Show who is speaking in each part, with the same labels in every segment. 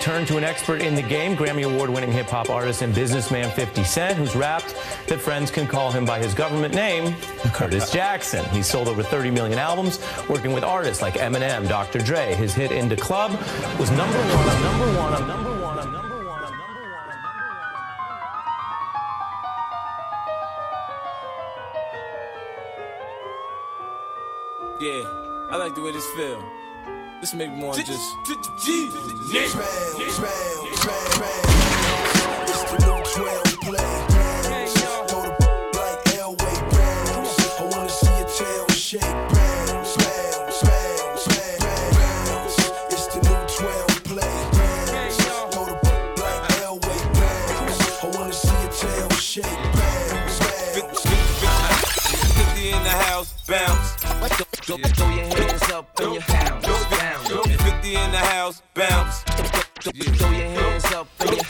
Speaker 1: Turn to an expert in the game, Grammy Award winning hip hop artist and businessman 50 Cent, who's rapped that friends can call him by his government name, Curtis Jackson. He's sold over 30 million albums, working with artists like Eminem, Dr. Dre. His hit In Da Club was number one, number one, number one, number one.
Speaker 2: Yeah, I like the way this feel. This make me want to just.
Speaker 3: It's the new 12 play. Know the like Elway Browns. I wanna see your tail shake. It's the new 12 play. Know the like Elway Browns. I wanna see your tail shake. Browns, Browns.
Speaker 2: 50 in the house, bounce.
Speaker 4: Throw your hands up in your house. Bounce.
Speaker 2: 50 in the house, bounce.
Speaker 4: Throw your hands up your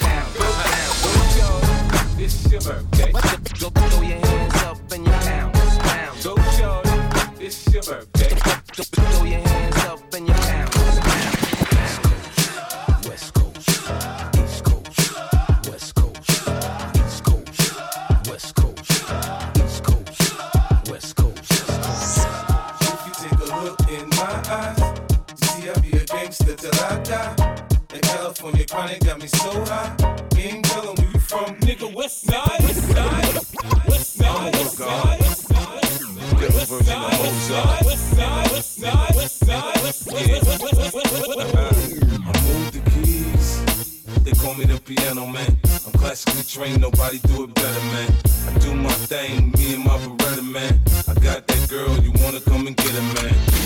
Speaker 2: me the piano man. I'm classically trained, nobody do it better, man. I do my thing, me and my Beretta, man. I got that girl, you wanna come and get her, man.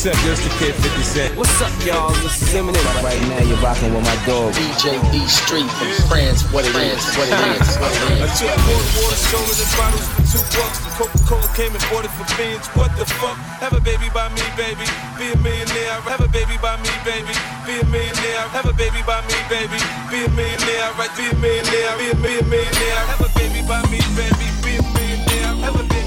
Speaker 2: What's up? Just the kid 50 Cent.
Speaker 4: What's up, y'all? This is Eminem. Right now, you're rocking with my dog.
Speaker 5: DJ E Street from France, what it is, what it is, what it
Speaker 2: I
Speaker 5: is.
Speaker 2: took more water, stolen in bottles for two bucks. The Coca-Cola came and bought it for beans. What the fuck? Have a baby by me, baby. Be a millionaire. Have a baby by me, baby. Be a millionaire. Have a baby by me, baby. Be a millionaire. Right? Be a millionaire. Be a millionaire. Have a baby by me, baby. Be a millionaire. Have a baby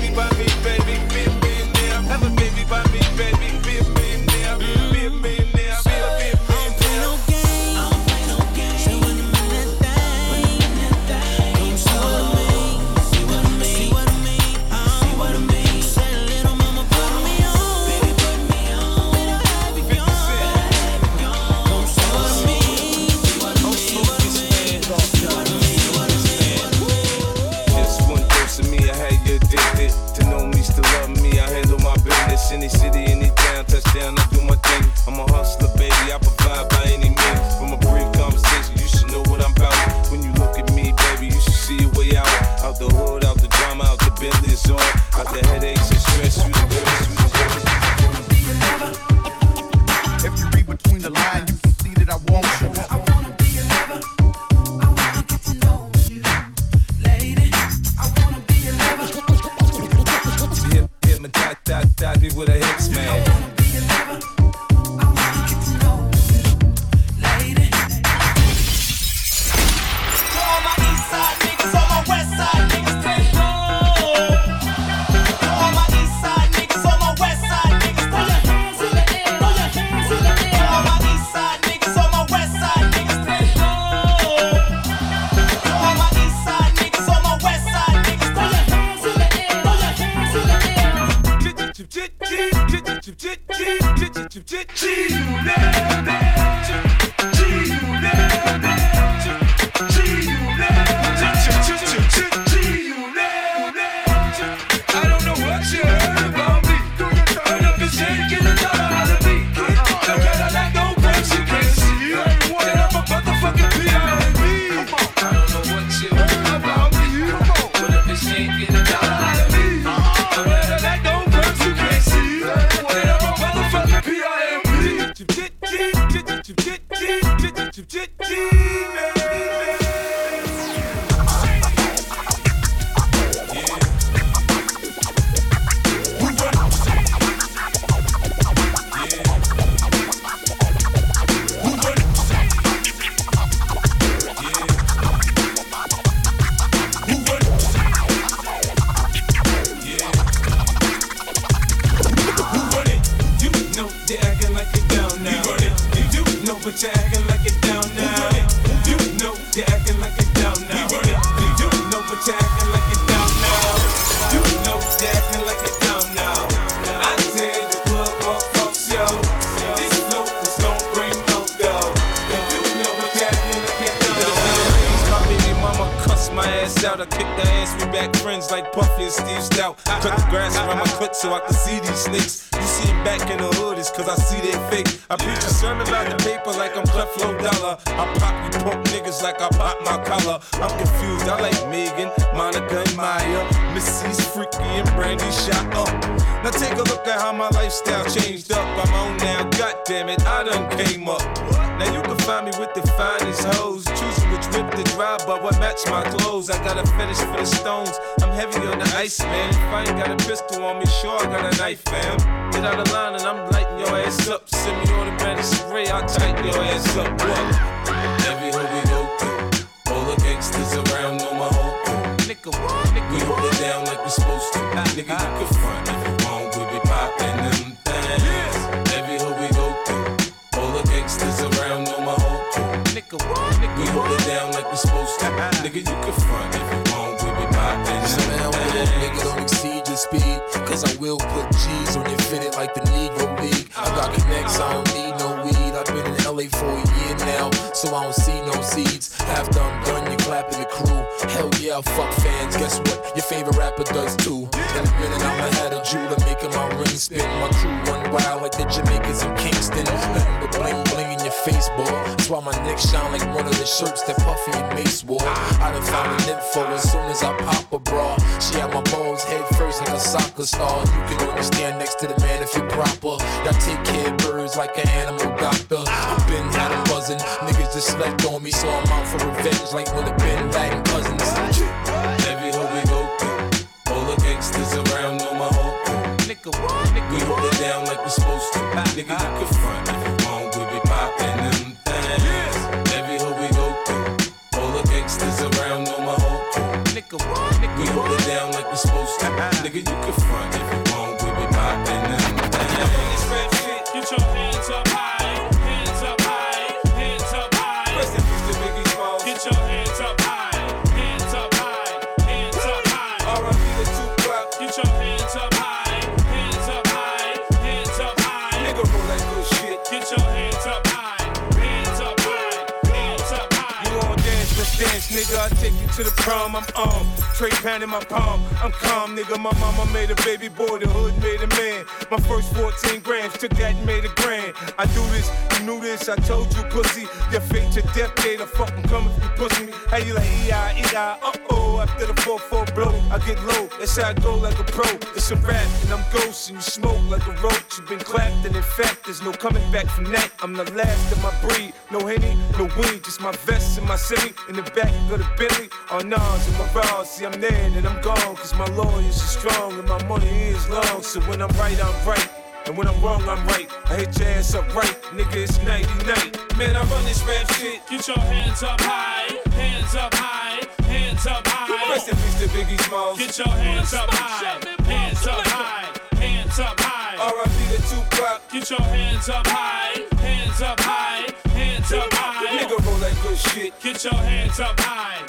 Speaker 2: prom, I'm on. Tray pound in my palm, I'm calm, nigga. My mama made a baby boy, the hood made a man. My first 14 grams, took that and made a grand. I do this, you knew this, I told you, pussy. Your fate to death, day the fucking come if you pussy me. How you like, E-I, E-I, uh-oh. After the 4-4 blow, I get low, that's how I go like a pro. It's a rap, and I'm ghost, and you smoke like a roach. You've been clapped, and in fact, there's no coming back from that. I'm the last of my breed, no henny, no weed, just my vest and my city. in the back of the Bentley. On Nas and my bras, see I'm there and I'm gone, cause my lawyers are strong and my money is long. So when I'm right, I'm right. And when I'm wrong, I'm right. I hit your ass up right, nigga, it's nighty night. Man, I run this rap shit.
Speaker 6: Get your hands up high, hands up high, hands up high.
Speaker 2: Rest in peace to Biggie Smalls.
Speaker 6: Get your hands up high, hands up high, hands up high.
Speaker 2: R.I.P. to Tupac.
Speaker 6: Get your hands up high, hands up high, hands up high.
Speaker 2: Nigga roll that good shit.
Speaker 6: Get your hands up high,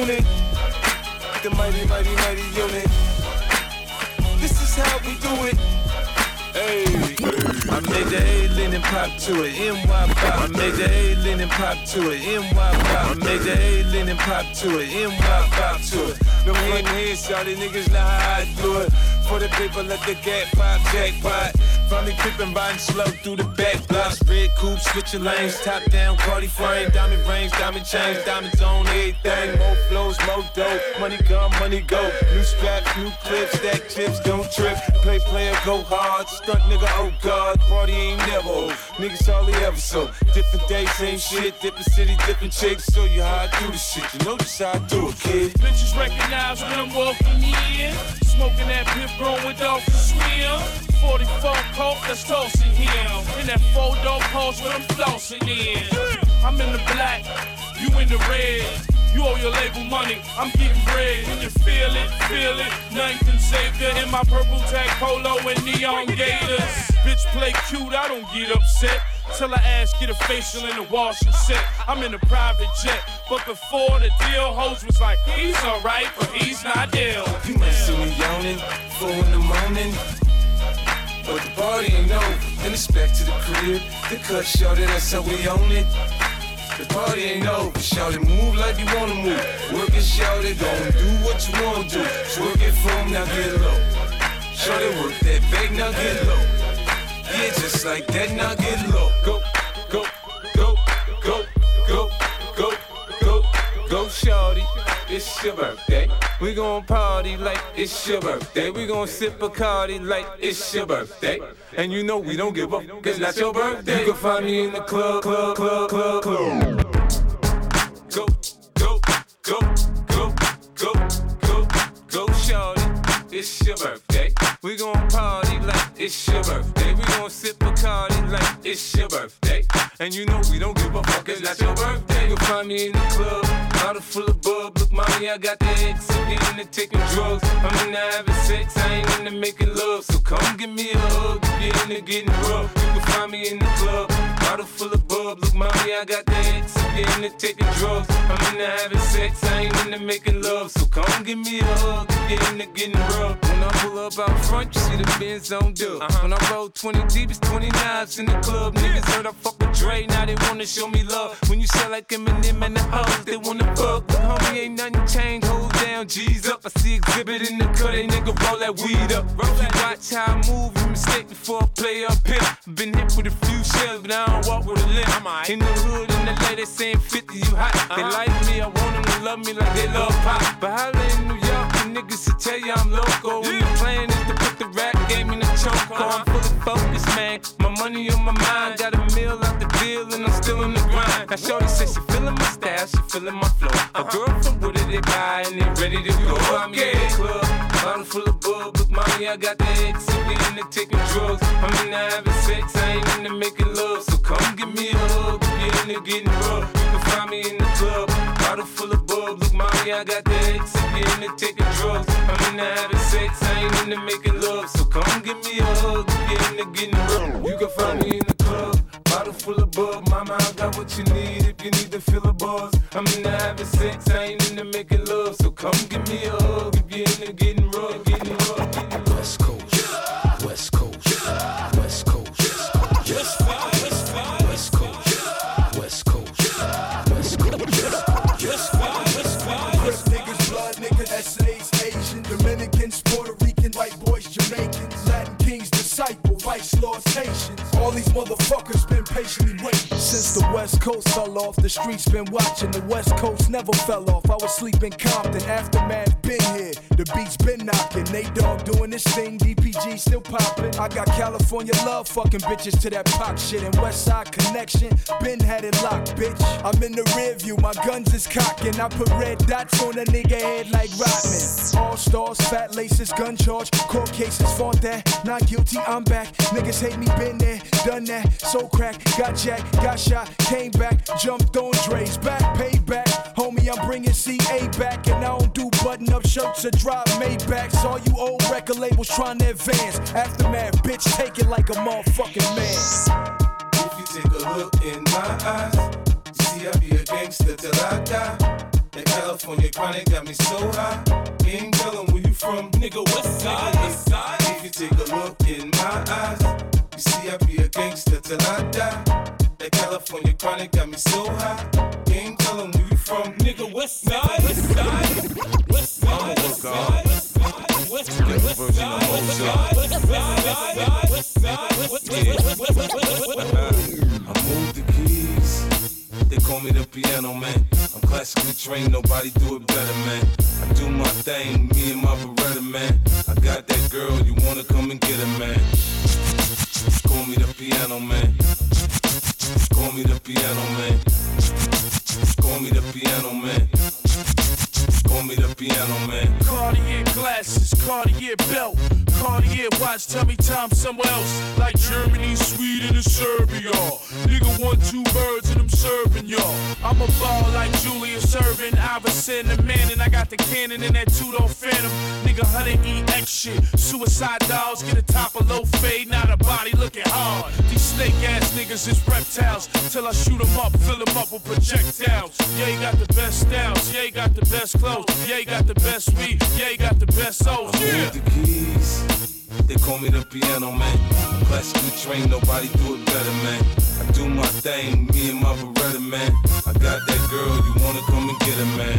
Speaker 2: unit. The mighty, mighty, mighty unit. This is how we do it. Hey, I made the alien and pop to it. NY pop. I made the alien and pop to it. NY pop. I made the alien and pop to it. NY pop to it. Them hitting heads, y'all the niggas know how I do it. For the paper, let the gap pop, jackpot. Me creeping, riding slow through the back blocks. Red coupe, switching lanes, top down, Cardi frame, diamond rings, diamond chains, diamonds on everything. More flows, more dope. Money come, money go. New straps, new clips, stack chips, don't trip. Play player, go hard. Stunt nigga, oh god, party ain't never old. Niggas hardly ever so. Different days, same shit. Different city, different chicks. Show you how I do the shit. You know just how I do it, kid.
Speaker 6: Bitches recognize when I'm walking in. Smoking that pip with off the swim. 44 coke, that's toasting him. In that four door post when I'm flossing in. I'm in the black, you in the red. You owe your label money, I'm getting bread. When you feel it, feel it. Nothing can save it. In my purple tag polo and neon gators. Bitch play cute, I don't get upset. Till I ask get a facial in the wash and set. I'm in a private jet, but before the deal, hoes was like, he's alright, but he's not ill.
Speaker 2: You might see me yawning, four in the morning. But the party ain't over, then it's back to the crib. The cut shorter, that's how we own it. The party ain't over. Shout it, move like you wanna move. Work it, shout it, gon' do what you wanna do. Twerk it from now, get low. Shout it, work that back, now get low. Yeah, just like that, now get low. Go, go, go, go, go, go, go, go, shorty. It's your birthday. We gon' party like it's your birthday. We gon' sip Bacardi like it's your birthday. And you know we don't give up, cause that's your birthday. You can find me in the club, club, club, club, club. Go, go, go, go, go, go, go, shorty. It's your birthday. We gon' party like it's your birthday. We gon' sip Bacardi like it's your birthday. And you know we don't give a fuck, it's that's your birthday. You'll find me in the club, bottle full of bub. Look, mommy, I got the X. I'm getting into taking drugs. I'm into having sex, I ain't into making love. So come give me a hug, you're into getting rough. You can find me in the club, bottle full of bub. Look, mommy, I got the X. I'm getting into taking drugs. I'm into having sex, I ain't into making love. So come give me a hug, you're into getting rough. When I pull up out front, you see the Benz on dub. Uh-huh. When I roll 20 deep, it's 29s in the club. Niggas heard I fuck with Dre, now they wanna show me love. When you sell like Eminem and the hoes, they wanna fuck. Homie, ain't nothing changed, hold down, G's up. I see Xzibit in the cut, they nigga roll that weed up. You watch how I move, you mistake before I play up here. Been hit with a few shells, but I don't walk with a limp. In the hood, in the lady saying 50, you hot. They like me, I want them to love me like they love pop. But holla in New York, niggas to tell you I'm local. When the plan is to put the rap game in the choke. Uh-huh. I'm fully focused, man. My money on my mind, got a meal out the deal, and I'm still in the grind. Now, Shorty says she feeling my style, she feeling my flow. A uh-huh. girl from Wooded, they buy, and they ready to go. I'm in the club, bottle full of bub. Look, mommy, I got the X, and we into taking drugs. I'm into having sex, I ain't into making love. So come give me a hug, if you're into getting rough. You can find me in the club, bottle full of bub. Look, mommy, I got the X, and we into taking drugs. I'm into having sex, I ain't into making love. So come give me a hug, if you're into getting rough. You can find me in the club, bottle full of bub. Mama, I got what you need if you need to feel a buzz. I'm into having sex, I ain't into making love. So come give me a hug
Speaker 3: lords, Haitians. All these motherfuckers been patiently waiting. Since the West Coast fell off, the streets been watching. The West Coast never fell off. I was sleeping Compton, aftermath been here. The beats been knocking. Nate Dogg doing this thing, DPG still popping. I got California love, fucking bitches to that pop shit. And West Side connection, been had it locked, bitch. I'm in the rear view, my guns is cocking. I put red dots on a nigga head like Rodman. All stars, fat laces, gun charge, court cases, fought that. Not guilty, I'm back. Niggas hate me, been there, done that. So crack, got jacked, got shot, came back, jumped on Dre's back, payback. Homie, I'm bringing CA back, and I don't do button up shirts or drop Maybachs. All you old record labels trying to advance. Aftermath, bitch, take it like a motherfucking man.
Speaker 2: If you take a look in my eyes, you see I be a gangster till I die. That California chronic got me so high. Ain't telling where you from, nigga. West side, west side. If you take a look in my eyes, you see I be a gangster till I die. That California chronic got me so high. Ain't telling where you from, nigga. West side, west side, west side. West side, west side, west side, west side, west side, west side. I moved the keys. They call me the piano man. I'm classically trained, nobody do it better, man. I do my thing, me and my Beretta, man. I got that girl, you wanna come and get her, man. Call me the piano man. Call me the piano man. Call me the piano man. Call me the piano man.
Speaker 6: Cartier glasses, Cartier belt, Cartier watch. Tell me time somewhere else, like Germany, Sweden, and Serbia. Nigga, one two birds and I'm serving y'all. I'm a ball like Julius Erving, Iverson, the man, and I got the cannon in that two door phantom. Nigga, 100 EX shit, suicide dolls, get a top of low fade, not a body looking hard. These snake ass niggas is reptiles, till I shoot 'em up, fill 'em up with projectiles. Yeah, you got the best styles, yeah, you got the best clothes, yeah, you got the best weed, yeah, you got the best souls. Yeah.
Speaker 2: The keys. They
Speaker 7: call me the piano man. Classically trained, nobody do it better, man. I do my thing, me and my Beretta, man. I got that girl, you wanna come and get her, man.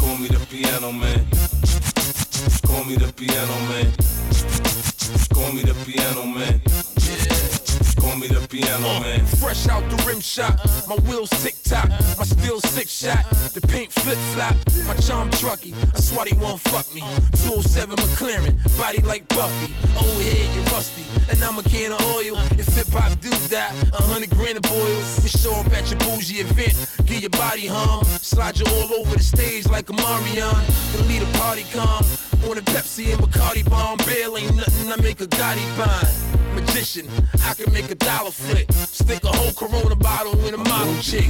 Speaker 7: Call me the piano man. Call me the piano man. Call me the piano man. Call me the piano uh, man.
Speaker 8: Fresh out the rim shot, my wheels tick tock, my steel six shot, the paint flip flop, my charm trucky. I swear won't fuck me. 207 McLaren, body like Buffy. Old head, you rusty, and I'm a can of oil. If hip hop do that, a hundred grand of boil. We show up at your bougie event, get your body hum, slide you all over the stage like a Marion. Then lead a party calm. On a Pepsi and Bacardi bomb, bail ain't nothing I make a Gotti bind. Magician, I can make a dollar flip. Stick a whole Corona bottle in a model chick.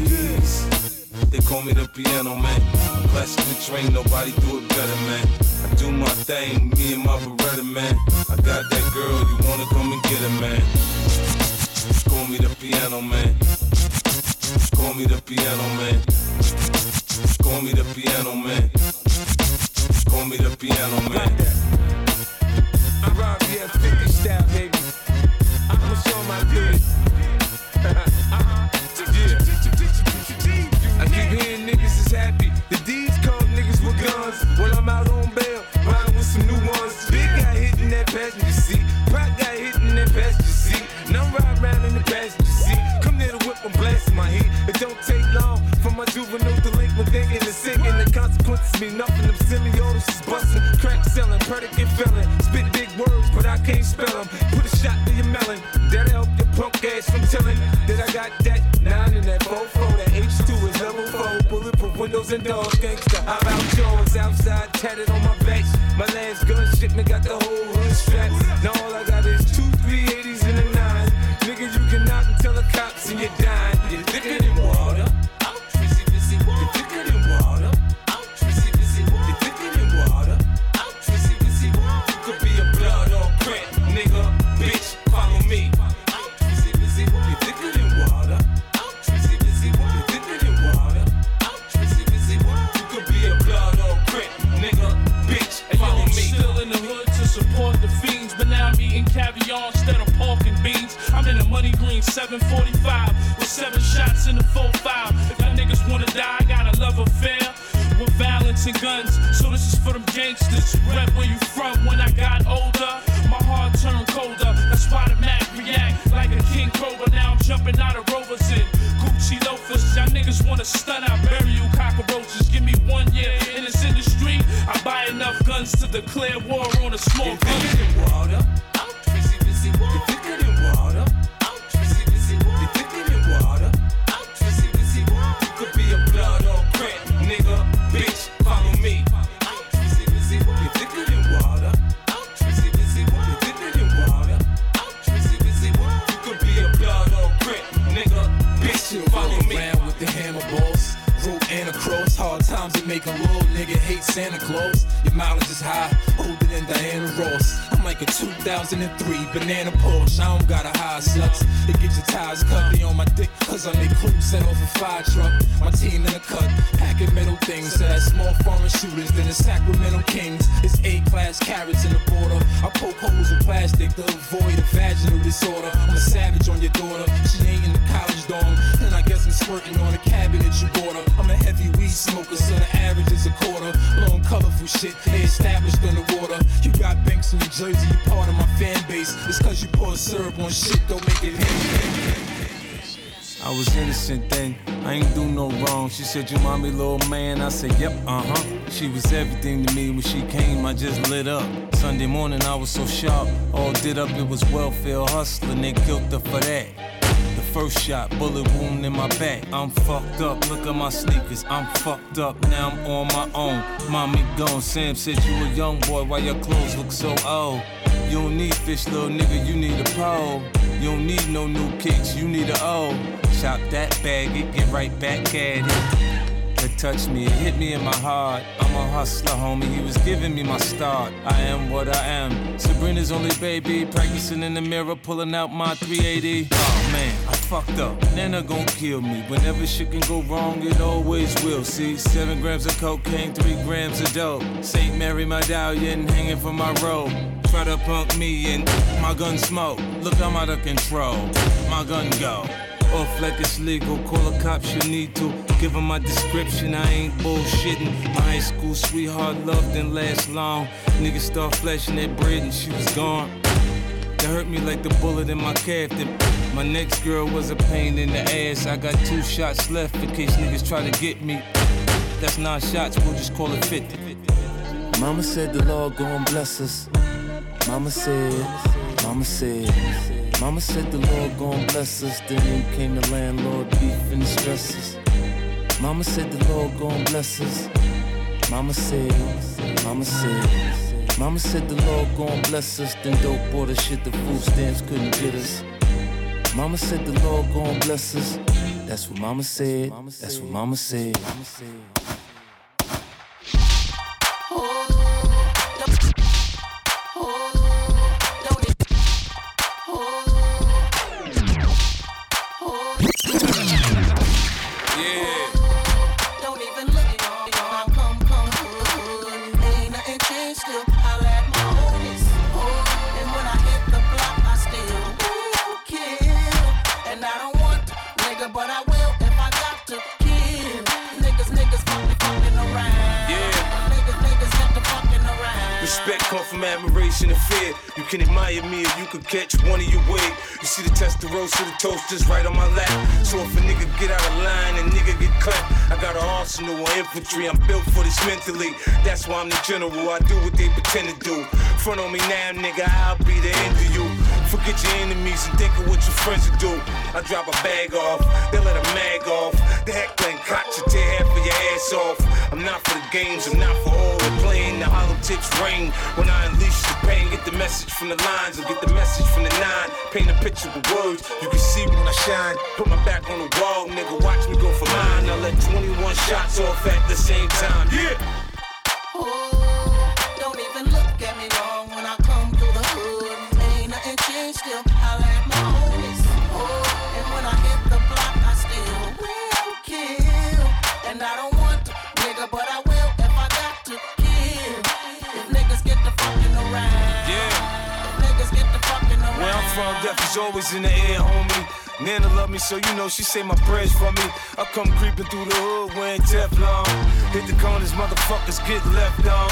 Speaker 7: They call me the piano man. I'm classically trained, nobody do it better, man. I do my thing, me and my Beretta, man. I got that girl, you wanna come and get her, man. Call me the piano man. Call me the piano man. Call me the piano man. Call me the piano man.
Speaker 2: I'm Rob, yeah, 50 style, baby. I keep hearing niggas is happy. The D's call niggas with guns. While I'm out on bail, riding with some new ones. Big guy hitting that passenger seat. Pop guy hitting that passenger seat. And I'm riding around in the passenger seat. Come near the whip, I'm blasting my heat. It don't take long for my juvenile delinquent thinking. And the consequences mean nothing. Them semiotics is busting. Crack selling, predicate felon. Spit big words, but I can't spell them. From telling that I got that nine and that 4 That H2 is level 4. Bulletproof windows and doors. Gangsta. I'm out yours. Outside, tatted on my back.
Speaker 6: 745 with seven shots in the 4-5. If y'all niggas wanna die, I got a love affair with violence and guns. So this is for them gangsters. Rep where you from when I got older. My heart turned colder. That's why the Mac react like a king cobra. Now I'm jumping out of rovers in Gucci loafers. Y'all niggas wanna stun, I bury you cockroaches. Give me one year in this industry. I buy enough guns to declare war on a small
Speaker 7: You're
Speaker 8: hate Santa Claus. Your mileage is high, older than Diana Ross. I'm like a 2003 banana Porsche. I don't got a high sucks. It get your tires cut. On my dick, cause I make crew set off a fire truck. My team in the cut, packing metal things. So that small foreign shooters than the Sacramento Kings. It's A class carrots in the border. I poke holes in plastic to avoid a vaginal disorder. I'm a savage on your daughter. She ain't in the college dorm. And I guess I'm squirting on the cabinet you bought her. I'm a heavy weed smoker, so the average is a quarter. Blowing colorful shit, they established in the water. You got banks in New Jersey, you part of my fan base. It's cause you pour syrup on shit, don't make it.
Speaker 2: I was innocent then, I ain't do no wrong. She said, You mommy, little man. I said, Yep, uh huh. She was everything to me when she came, I just lit up. Sunday morning, I was so sharp, all did up, it was welfare hustling. They killed her for that. The first shot, bullet wound in my back. I'm fucked up, look at my sneakers. I'm fucked up, now I'm on my own. Mommy gone, Sam said you a young boy, why your clothes look so old? You don't need fish, little nigga, you need a pole. You don't need no new kicks, you need a O. Chop that bag, it get right back at it. It touched me, it hit me in my heart. I'm a hustler, homie. He was giving me my start. I am what I am. Sabrina's only baby, practicing in the mirror, pulling out my 380. Oh man, I fucked up. Nana gon' kill me. Whenever shit can go wrong, it always will. See, seven grams of cocaine, three grams of dope. St. Mary medallion hanging from my robe. Try to punk me and my gun smoke. Look, I'm out of control. My gun go. Off like it's legal, call the cops you need to. Give them my description, I ain't bullshitting. My high school sweetheart love didn't last long. Niggas start flashing that bread and she was gone. That hurt me like the bullet in my calf. Then my next girl was a pain in the ass. I got two shots left in case niggas try to get me. That's nine shots, we'll just call it 50.
Speaker 7: Mama said the Lord gon' bless us. Mama said, Mama said, Mama said the Lord gon' bless us. Then in came the landlord beef and the stresses. Mama said the Lord gon' bless us. Mama said, Mama said, Mama said the Lord gon' bless us. Then dope bought the shit the food stamps couldn't get us. Mama said the Lord gon' bless us. That's what Mama said. That's what Mama said.
Speaker 2: From admiration and fear. You can admire me or you could catch one of your wig. You see the Testarossa, the toasters right on my lap. So if a nigga get out of line and nigga get clapped, I got an arsenal of infantry. I'm built for this mentally. That's why I'm the general. I do what they pretend to do. Front on me now, nigga, I'll be the end of you. Forget your enemies and think of what your friends will do. I drop a bag off, they let a mag off. The heckling cock you tear half of your ass off. I'm not for the games, I'm not for all the playing. The hollow tips ring when I unleash the pain. Get the message from the lines or get the message from the nine. Paint a picture with words, you can see when I shine. Put my back on the wall, nigga, watch me go for mine. I let 21 shots off at the same time. Yeah.
Speaker 3: Oh, don't even look at me
Speaker 2: from, death is always in the air, homie. Nana love me, so you know she say my prayers for me. I come creeping through the hood wearing Teflon. Hit the corners, motherfuckers get left on.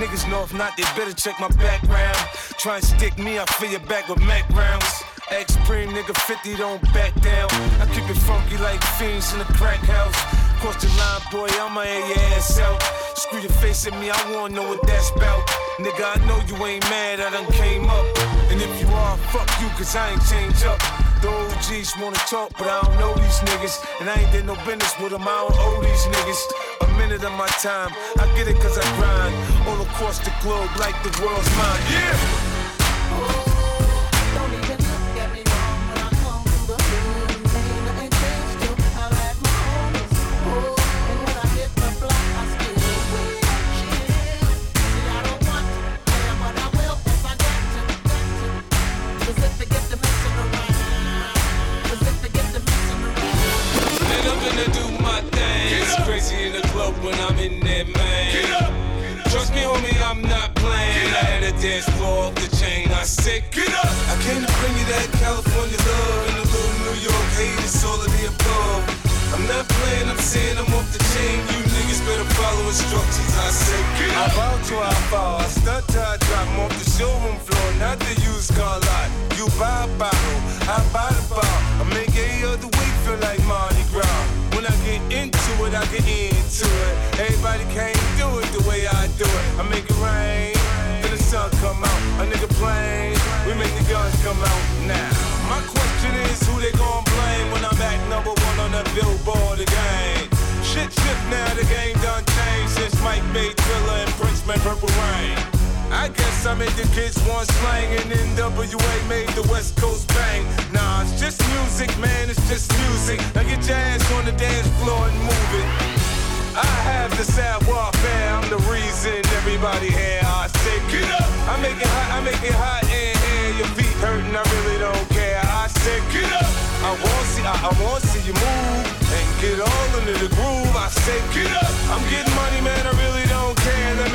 Speaker 2: Niggas know if not, they better check my background. Try and stick me, I fill your back with Mac rounds. X Supreme, nigga 50, don't back down. I keep it funky like fiends in the crack house. Cross the line, boy, I'ma air your ass out. Screw your face at me, I wanna know what that's about. Nigga, I know you ain't mad, I done came up. And if you are, fuck you, cause I ain't changed up. The OGs wanna talk, but I don't know these niggas. And I ain't did no business with them, I don't owe these niggas. A minute of my time, I get it cause I grind. All across the globe, like the world's mine. Yeah!
Speaker 3: When
Speaker 2: I'm in there, man. Get up. Trust me, homie, I'm not playing. I had a dance floor off the chain. I said, get up. I came to bring you that California love and a little New York hate. It's all of the above. I'm not playing, I'm saying I'm off the chain. You niggas better follow instructions. I say, get up. I bow to I fall. I stunt till I drop 'em off the showroom floor, not the used car lot. You buy a bottle, I buy the bar. I make every other week feel like Mardi Gras. I get into it, I get into it. Everybody can't do it the way I do it. I make it rain, then the sun come out. A nigga plain, we make the guns come out now. My question is who they gon' blame when I'm at number one on the billboard again? Shit shift now, the game done changed since Mike made Thriller and Prince made Purple Rain. I guess I made the kids want slang and NWA made the West Coast bang. Nah, it's just music, man, it's just music. Now get your ass on the dance floor and move it. I have the sad warfare, I'm the reason everybody here. I say, get up! I make it hot, I make it hot in here. Your feet hurting, I really don't care. I said, get up! I won't see I want to see you move and get all into the groove. I say, get up. I'm getting money, man. I really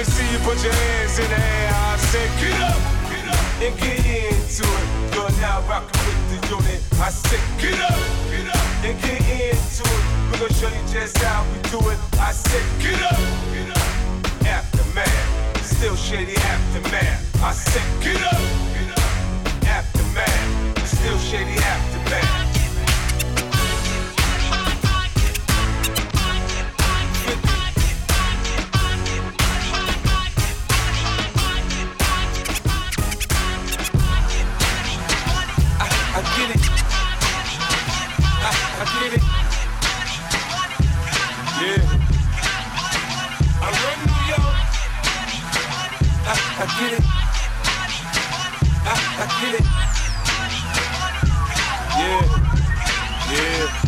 Speaker 2: me see you put your hands in the air. I said, get up, get up, and get into it. You're now rocking with the unit. I say, get up, get up, and get into it. We're gonna show you just how we do it. I say, get up, get up. Aftermath, still shady aftermath. I say, get up, get up. Aftermath, still shady aftermath. Get it. Yeah. I run New York. I, I get it. I, I get it. Yeah. Yeah.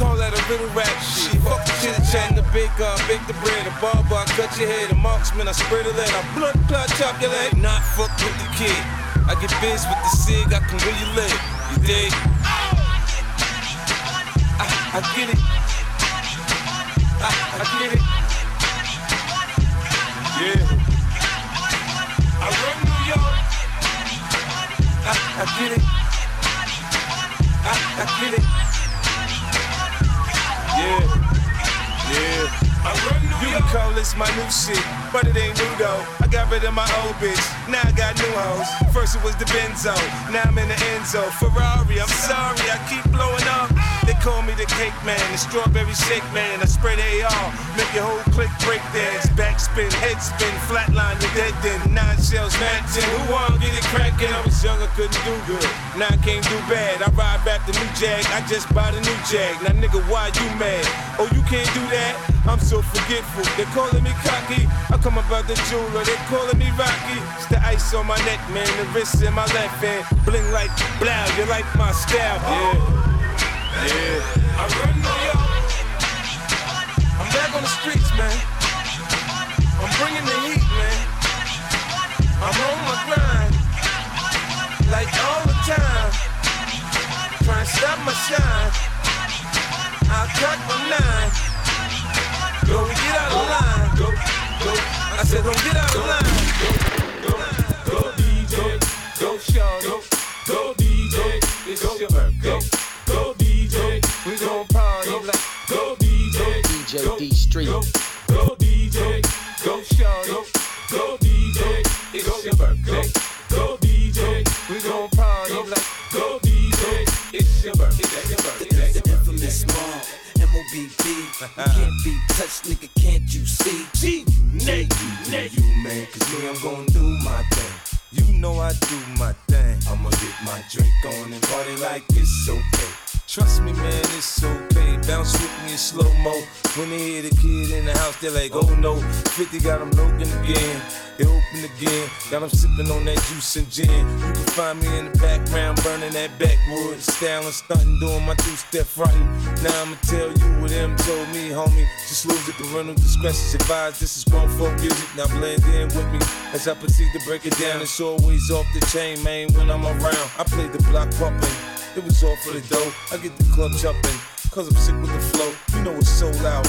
Speaker 2: Call that a little rap shit. Fuck the chit chat, the baker, I bake the bread, a barber, I cut your head, a marksman, I spray the lead, I blood clot, chop your leg. Not fuck with the kid. I get biz with the cig, I can you live. You dig? I, I get it. I, I get it. Yeah. I run New York. I, I get it. I, I get it. Yeah, yeah. You can call this my new shit, but it ain't new though. I got rid of my old bitch, now I got new hoes. First it was the Benzo, now I'm in the Enzo. Ferrari, I'm sorry, I keep blowing up. Call me the cake man, the strawberry shake man. I they all, make your whole click break dance. Backspin, head spin, flatline, the dead then. Nine shells, matching. Who wanna get it crackin'? I was young, I couldn't do good. Now I can't do bad. I ride back the new Jag, I just bought a new Jag. Now nigga, why you mad? Oh, you can't do that? I'm so forgetful. They calling me cocky. I come about the jeweler. They calling me Rocky. It's the ice on my neck, man. The wrist in my left hand. Bling like blow. You like my style? Yeah. Yeah. I run New York. I'm back on the streets, man. I'm bringing the heat, man. I'm on my grind. Like all the time. Trying to stop my shine.
Speaker 9: Street.
Speaker 2: 50 got them looking again. They open again. Got them sipping on that juice and gin. You can find me in the background, burning that backwood. Styling, stunting, doing my two step frontin'. Now I'ma tell you what them told me, homie. Just lose it, parental discretion's advised. This is grown folk music. Now blend in with me as I proceed to break it down. It's always off the chain, man, when I'm around. I play the block pumping. It was all for the dough. I get the club jumping, cause I'm sick with the flow. You know it's so loud.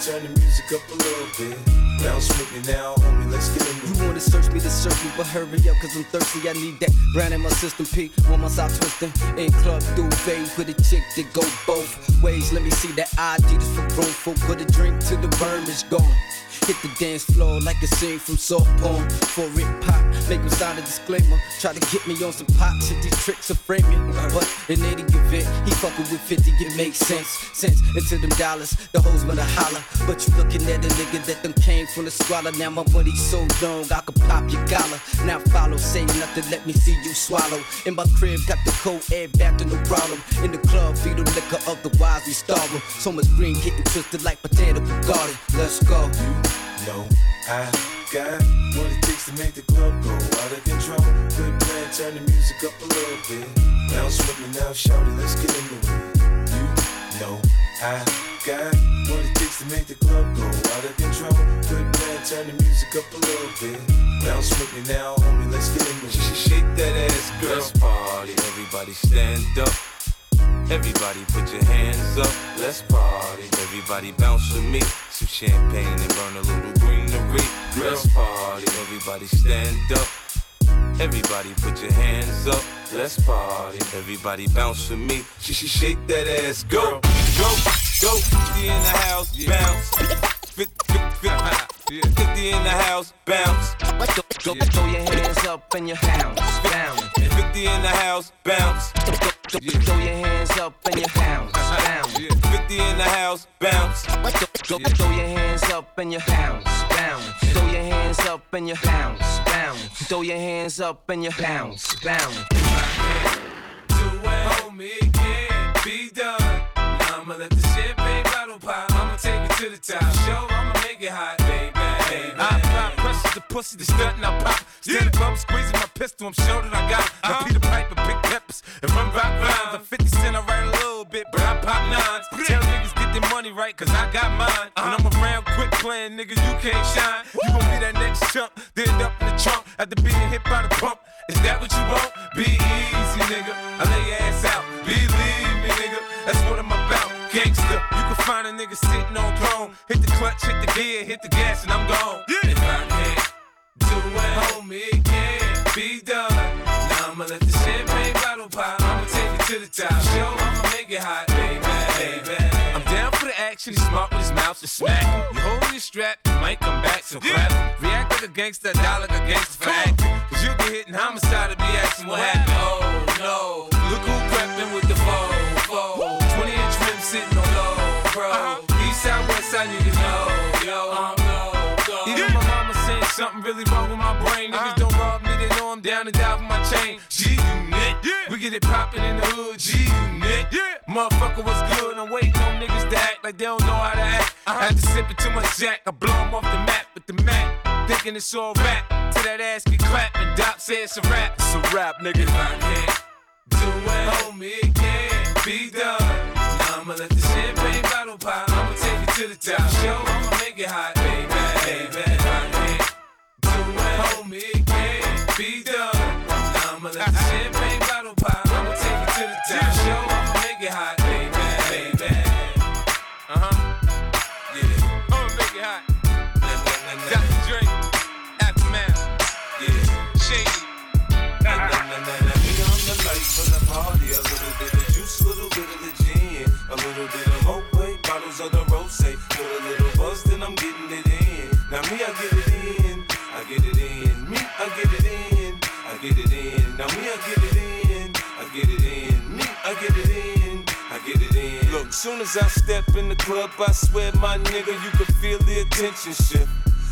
Speaker 10: turn the music up a little bit. Bounce with me now, homie, let's get into
Speaker 9: You wanna search me to search me, but hurry up, cause I'm thirsty. I need that brand in my system, P. One my stop twisting. In club through duvet with a chick that go both ways. Let me see that ID just for grown folk. Put a drink to the burn is gone. Hit the dance floor like a scene from soft porn. For it pop, make him sign a disclaimer. Try to get me on some pop shit, these tricks are framing. But in any event, he fucking with 50, it makes sense. Sense into them dollars, the hoes wanna holler. But you looking at a nigga that done came from the squalor. Now my money's so long, I could pop your collar. Now follow, say nothing, let me see you swallow. In my crib, got the cold air back to no problem. In the club, feed them liquor, otherwise we starve So much green getting twisted like potato garden. Let's go.
Speaker 10: Know I got what it takes to make the club go out of control. Good plan, turn the music up a little bit. With me now, shout it, let's get into it. You know I got what it takes to make the club go out of control. Good plan, turn the music up a little bit. Bounce with me now, homie, let's get into it.
Speaker 11: Shake that ass, girl. Let's party, everybody stand up. Everybody put your hands up, let's party. Everybody bounce with me. Some champagne and burn a little greenery. Let's party. Everybody stand up. Everybody put your hands up, let's party. Everybody bounce with me. She she shake that ass, go, go, go. 50 in the house, bounce. 50, 50, 50 in the house, bounce.
Speaker 9: Go, go, throw your hands up and your house, bounce.
Speaker 11: 50 in the house, bounce.
Speaker 9: Go, go, throw your hands up and your house, bounce.
Speaker 11: 50 in the house, bounce.
Speaker 9: Go, go, throw your hands up and your house, bounce. Throw your hands up and your house, bounce. Throw your hands up and your house, bounce.
Speaker 11: Do it, homie, can't be done. Now I'ma let the to the top. Show, I'ma make it hot, baby. baby.
Speaker 2: I apply pressure to pussy, the stunt and I pop. Stand yeah. up, squeezing my pistol, I'm sure that I got it. Uh-huh. I Peter Piper, big peppers, run rock rhymes. I'm 50 cent, I write a little bit, but I pop nines. Tell niggas get their money right, cause I got mine. Uh-huh. When I'm around, quit playing, nigga, you can't shine. You gon' be that next chump, then up in the trunk after being hit by the pump. Is that what you want? Be easy, nigga. I lay your ass find a nigga sitting on throne. Hit the clutch, hit the gear, hit the gas, and I'm gone. Yeah. If I can't do it, homie, it can't be done. Now I'ma let the champagne bottle pop. I'ma take it to the top. Show, I'ma make it hot, baby, baby. I'm down for the action. He's smart with his mouth to smack. You hold your strap, you might come back, so clap. React like a gangster, die like a gangster chain. G unit, we get it poppin' in the hood. G unit, motherfucker was good. I'm waiting on niggas to act like they don't know how to act. I uh-huh. had to sip it too much jack, I blow 'em off the map with the Mac. Thinking it's all rap, till that ass get clapped and Doc said it's a rap. It's a rap, nigga. If I can't do it, homie, it can't be done. Now I'ma let the champagne bottle pop. I'ma take it to the top. Show, I'ma make it hot, baby, baby. If I can't do it, homie, it can't be done. Let the champagne bottle pop.
Speaker 10: Soon as I step in the club, I swear, my nigga, you can feel the attention shift.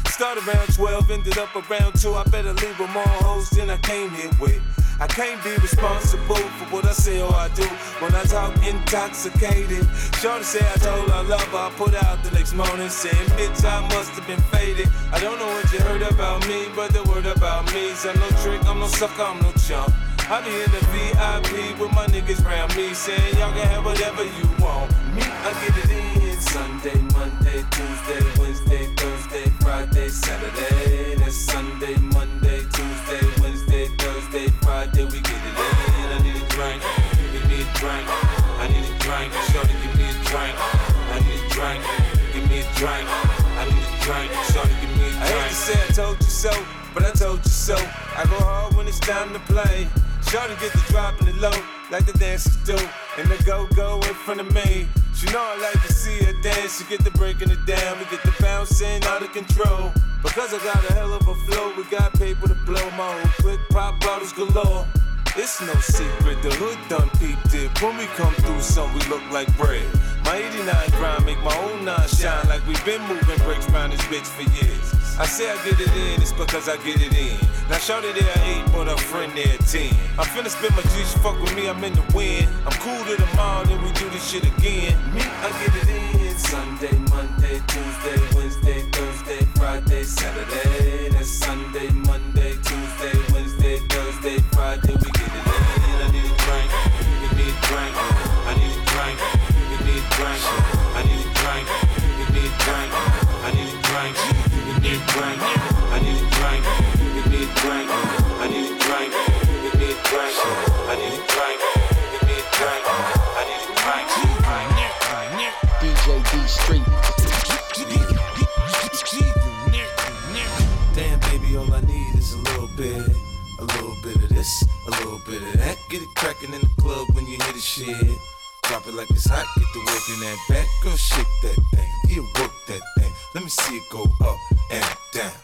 Speaker 10: Start around 12, ended up around 2. I better leave with more hoes than I came here with. I can't be responsible for what I say or I do when I talk intoxicated. Shorty say I told her I love her, I put out the next morning saying, bitch, I must have been faded. I don't know what you heard about me, but the word about me is I'm no trick, I'm no sucker, I'm no chump. I be in the VIP with my niggas round me saying y'all can have whatever you want. Me, I get it in Sunday, Monday, Tuesday, Wednesday, Thursday, Friday, Saturday. That's Sunday, Monday, Tuesday, Wednesday, Thursday, Friday. We get it in. I need a drink, give me a drink. I need a drink, shorty give me a drink.
Speaker 2: I need a drink. Give me a drink. I need a drink. Shorty, give me a drink. I hate to say I told you so, but I told you so. I go hard when it's time to play. Shorty get the drop in the low, like the dancers do. And the go-go in front of me. She know I like to see her dance. She get the breaking it down. We get the bouncing out of control. Because I got a hell of a flow, we got paper to blow. My whole quick pop bottles galore. It's no secret, the hood done peeped it. When we come through, some we look like bread. My 89 grind make my own nine shine like we've been moving bricks round this bitch for years. I say I get it in, it's because I get it in. Now shout it there eight, but a friend there ten. I'm finna spin my juice, fuck with me, I'm in the wind. I'm cool to the mall, then we do this shit again. Me, I get it in. Sunday, Monday, Tuesday, Wednesday, Thursday, Friday, Saturday. That's Sunday, give a drink. I need a drink, give me a drink. I need a drink, give me a drink. I need a drink, give me a drink. I need a drink.
Speaker 5: DJ D Street.
Speaker 2: Damn, baby, all I need is a little bit. A little bit of this, a little bit of that. Get it crackin' in the club when you hear the shit. Drop it like it's hot, get the work in that back. Girl, shake that thing, yeah, work that thing. Let me see it go up and down.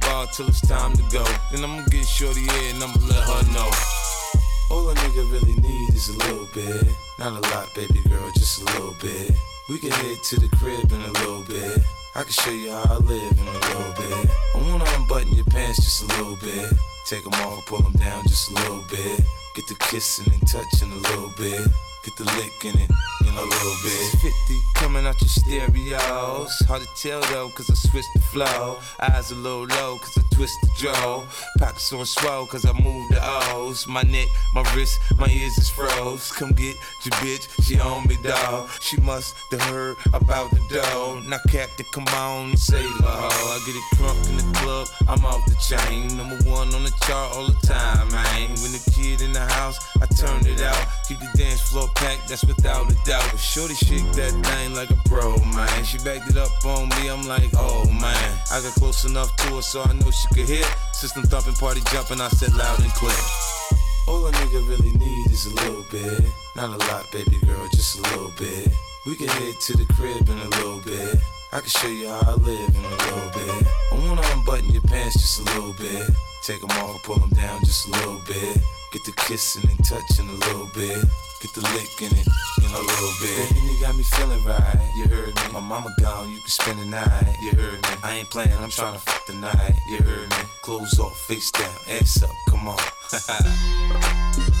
Speaker 2: bar till it's time to go. Then I'ma get shorty here and I'ma let her know. All a nigga really need is a little bit. Not a lot, baby girl, just a little bit. We can head to the crib in a little bit. I can show you how I live in a little bit. I wanna unbutton your pants just a little bit. Take them off, pull them down just a little bit. Get the kissing and touching a little bit. Get the licking it in a little bit. 50 coming out your stereos. Hard to tell though, cause I switched the flow. Eyes a little low, cause I twist the jaw. Pockets on swell, cause I move the O's. My neck, my wrist, my ears is froze. Come get your bitch, she on me, dog. She must have heard about the dough. Now, Captain, come on, say la. I get it crunk in the club, I'm off the chain. Number one on the chart all the time, man. When the kid in the house, I turned it out. Keep the dance floor packed, that's without a doubt. But Shorty shake that thing like a pro, man. She backed it up on me, I'm like, oh man. I got close enough to her so I know she could hear. System thumping, party jumping, I said loud and clear. All a nigga really need is a little bit. Not a lot, baby girl, just a little bit. We can head to the crib in a little bit. I can show you how I live in a little bit. I wanna unbutton your pants just a little bit. Take them off, pull them down just a little bit. Get the kissing and touching a little bit. Get the licking it in a little bit. Baby, you got me feeling right. You heard me. My mama gone, you can spend the night. You heard me. I ain't playing, I'm trying to fuck the night. You heard me. Clothes off, face down, ass up, come on.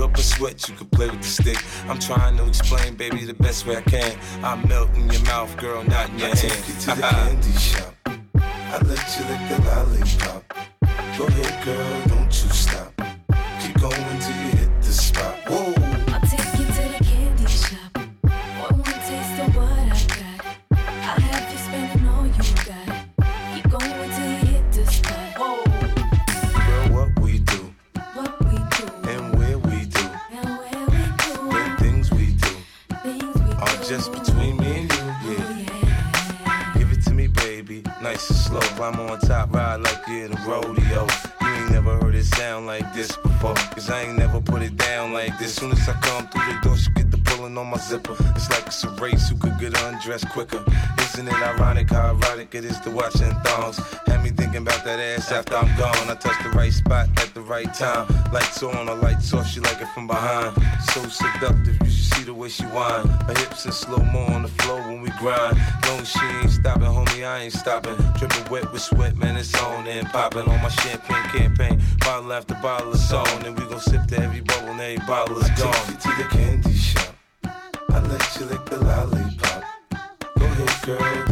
Speaker 2: up a sweat, you can play with the stick. I'm trying to explain, baby, the best way I can. I melt in your mouth, girl, not in your
Speaker 12: I
Speaker 2: hand.
Speaker 12: take you to the uh-huh. candy shop.
Speaker 2: I let you lick the lollipop. Go ahead, girl, don't you stop. Slow. Climb on top, ride like you're in a rodeo. You ain't never heard it sound like this before. Cause I ain't never put it down like this. Soon as I come through the door, she pulling on my zipper. It's like it's a race who could get undressed quicker. Isn't it ironic how erotic it is to watch in thongs? Had me thinking about that ass after I'm gone. I touch the right spot at the right time. Lights on, or lights off, she like it from behind. So seductive, you should see the way she whine. Her hips in slow mo on the floor when we grind. Long she ain't stopping, homie, I ain't stopping. Dripping wet with sweat, man, it's on and popping on my champagne campaign. Bottle after bottle is on, and we gon' sip to every bubble and every bottle is gone. To the candy shop. I let you lick the lollipop. Go ahead, girl,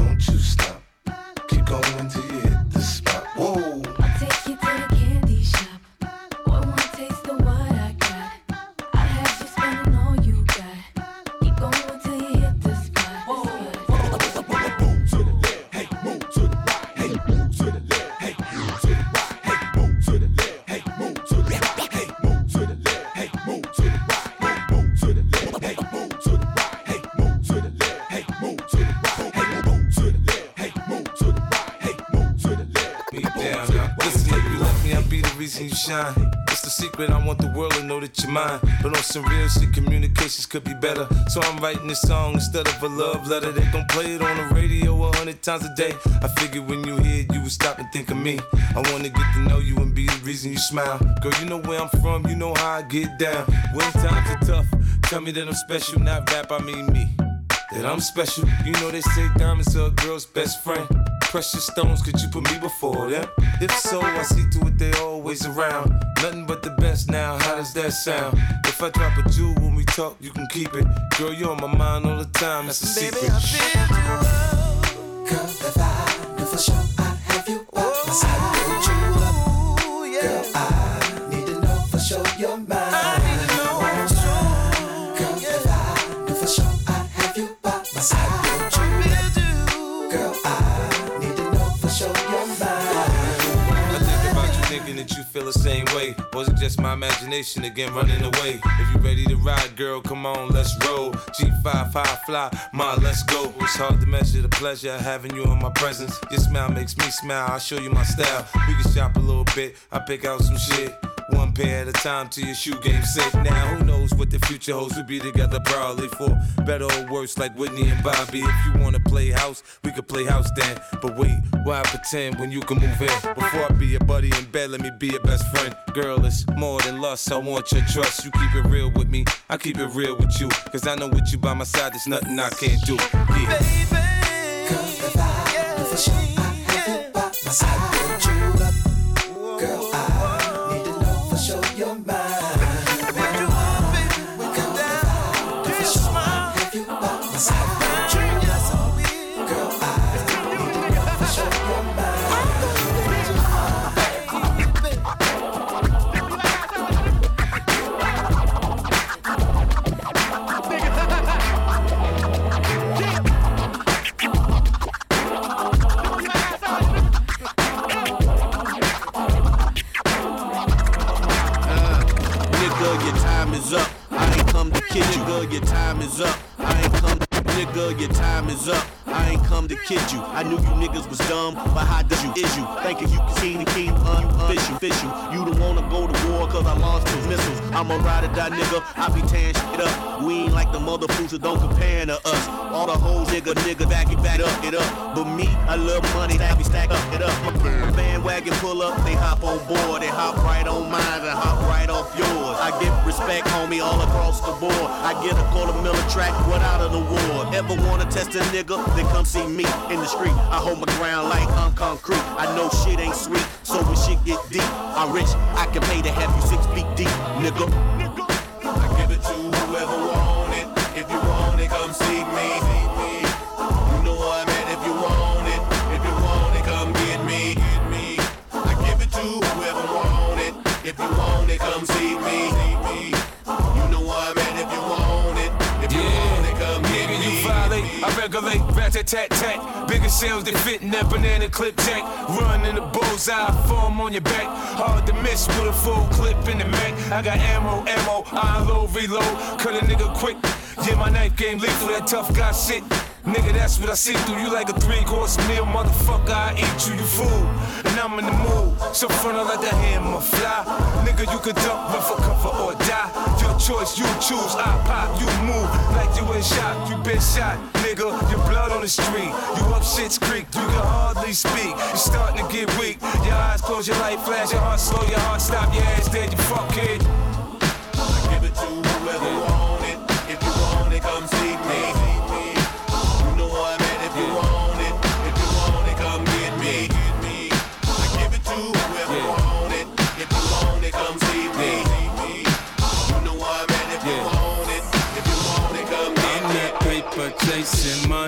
Speaker 2: secret, I want the world to know that you're mine. But on some real shit, communications could be better. So I'm writing this song instead of a love letter. They gon' play it on the radio a hundred times a day. I figured when you hear it, you would stop and think of me. I wanna get to know you and be the reason you smile. Girl, you know where I'm from, you know how I get down. When times are tough, tell me that I'm special, not rap, I mean me that I'm special. You know they say diamonds are a girl's best friend. Precious stones, could you put me before them? If so, I see to it they always around. Nothing but the best now, how does that sound? If I drop a jewel when we talk, you can keep it. Girl, you're on my mind all the time, that's a secret.
Speaker 3: Girl, if I knew for sure
Speaker 2: the same way. Was it just my imagination again running away? If you ready to ride, girl, come on, let's roll. G5 high fly, ma, let's go. It's hard to measure the pleasure of having you in my presence. Your smile makes me smile, I'll show you my style. We can shop a little bit, I pick out some shit. One pair at a time till your shoe game set. Now who knows what the future holds? We'll be together probably for better or worse, like Whitney and Bobby. If you wanna play house, we could play house then. But wait, why pretend when you can move in? Before I be your buddy in bed, let me be your best friend. Girl, it's more than lust. I want your trust. You keep it real with me, I keep it real with you. Cause I know with you by my side, there's nothing I can't do. Yeah.
Speaker 3: Girl, if I
Speaker 13: your time is up. Come to kid you. I knew you niggas was dumb, but how did you is you? Thinking you can see the king unfishing, fishing. You You don't wanna go to war cause I launched those missiles. I'm a ride or die nigga, I be tearing shit up. We ain't like the mother that don't compare to us. All the hoes nigga, nigga, back it back up, it up. But me, I love money, that be stack up, it up. Bandwagon pull up, they hop on board, they hop right on mine and hop right off yours. I get respect, homie, all across the board. I get a quarter million track what out of the award. Ever wanna test a nigga? Then come see me in the street. I hold my ground like I'm concrete. I know shit ain't sweet, so when shit get deep, I'm rich. I can pay to have you six feet deep, nigga.
Speaker 14: Bigger sales fit in that banana clip jack. Run in the bullseye, form on your back. Hard to miss with a full clip in the Mac. I got ammo, ammo, I low, reload. Cut a nigga quick. Yeah, my knife game lethal, that tough guy shit. Nigga, that's what I see through you like a three course meal. Motherfucker, I eat you, you fool. And I'm in the mood. So front, I let the hammer fly. Nigga, you could dump, run for cover or die. Your choice, you choose. I pop, you move. Like you in shot, you been shot. Nigga, your blood on the street. You up shit's creek, you can hardly speak. You starting to get weak. Your eyes close, your light flash, your heart slow, your heart stop, your ass dead, you fuck kid.
Speaker 13: I give it to whoever want it. If you want it, come see me.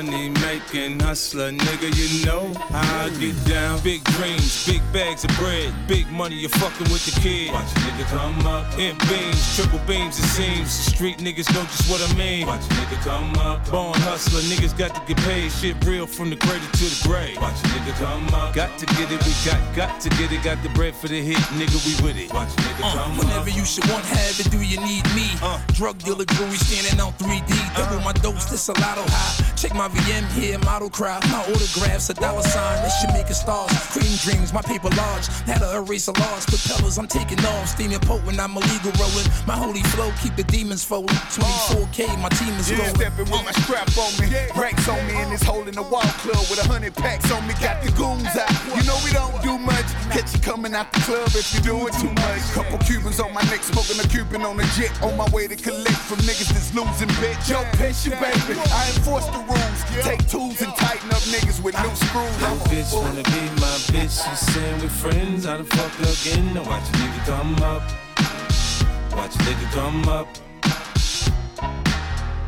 Speaker 2: Money making hustler, nigga. You know how I get down. Big dreams, big bags of bread, big money. You're fucking with the kid. Watch a nigga come up. In beams, triple beams, it seems. The street niggas know just what I mean. Watch a nigga come up. Born hustler, niggas got to get paid. Shit real from the cradle to the grave. Watch a nigga come up. Got to get it, we got, got to get it. Got the bread for the hit, nigga. We with it. Watch a nigga
Speaker 8: Uh,
Speaker 2: come
Speaker 8: whenever
Speaker 2: up.
Speaker 8: you should want have it, do you need me? Uh, Drug dealer jewelry standing on 3D. Double my dose, this a lotto high. Check my VM here, model cry. My autographs, a dollar sign. This should make it stars. Cream dreams, my paper large. Had to erase a loss. Propellers, I'm taking off. Steaming potent, I'm illegal rolling. My holy flow, keep the demons folding. 24K, my team is
Speaker 15: Yeah,
Speaker 8: rolling.
Speaker 15: stepping with my strap on me. Racks on me in this hole in the wall club with a hundred packs on me. Got the goons out. You know we don't do much. Catch you coming out the club if you doing too much. Couple Cubans on my neck, smoking a Cuban on a jet. On my way to collect from niggas that's losing bitch. Yo, patient baby, I enforce the rules. Take tools and tighten up niggas with new screws.
Speaker 2: Your bitch wanna be my bitch. She saying we friends. How the fuck again? Now watch a nigga come up. Watch a nigga come up.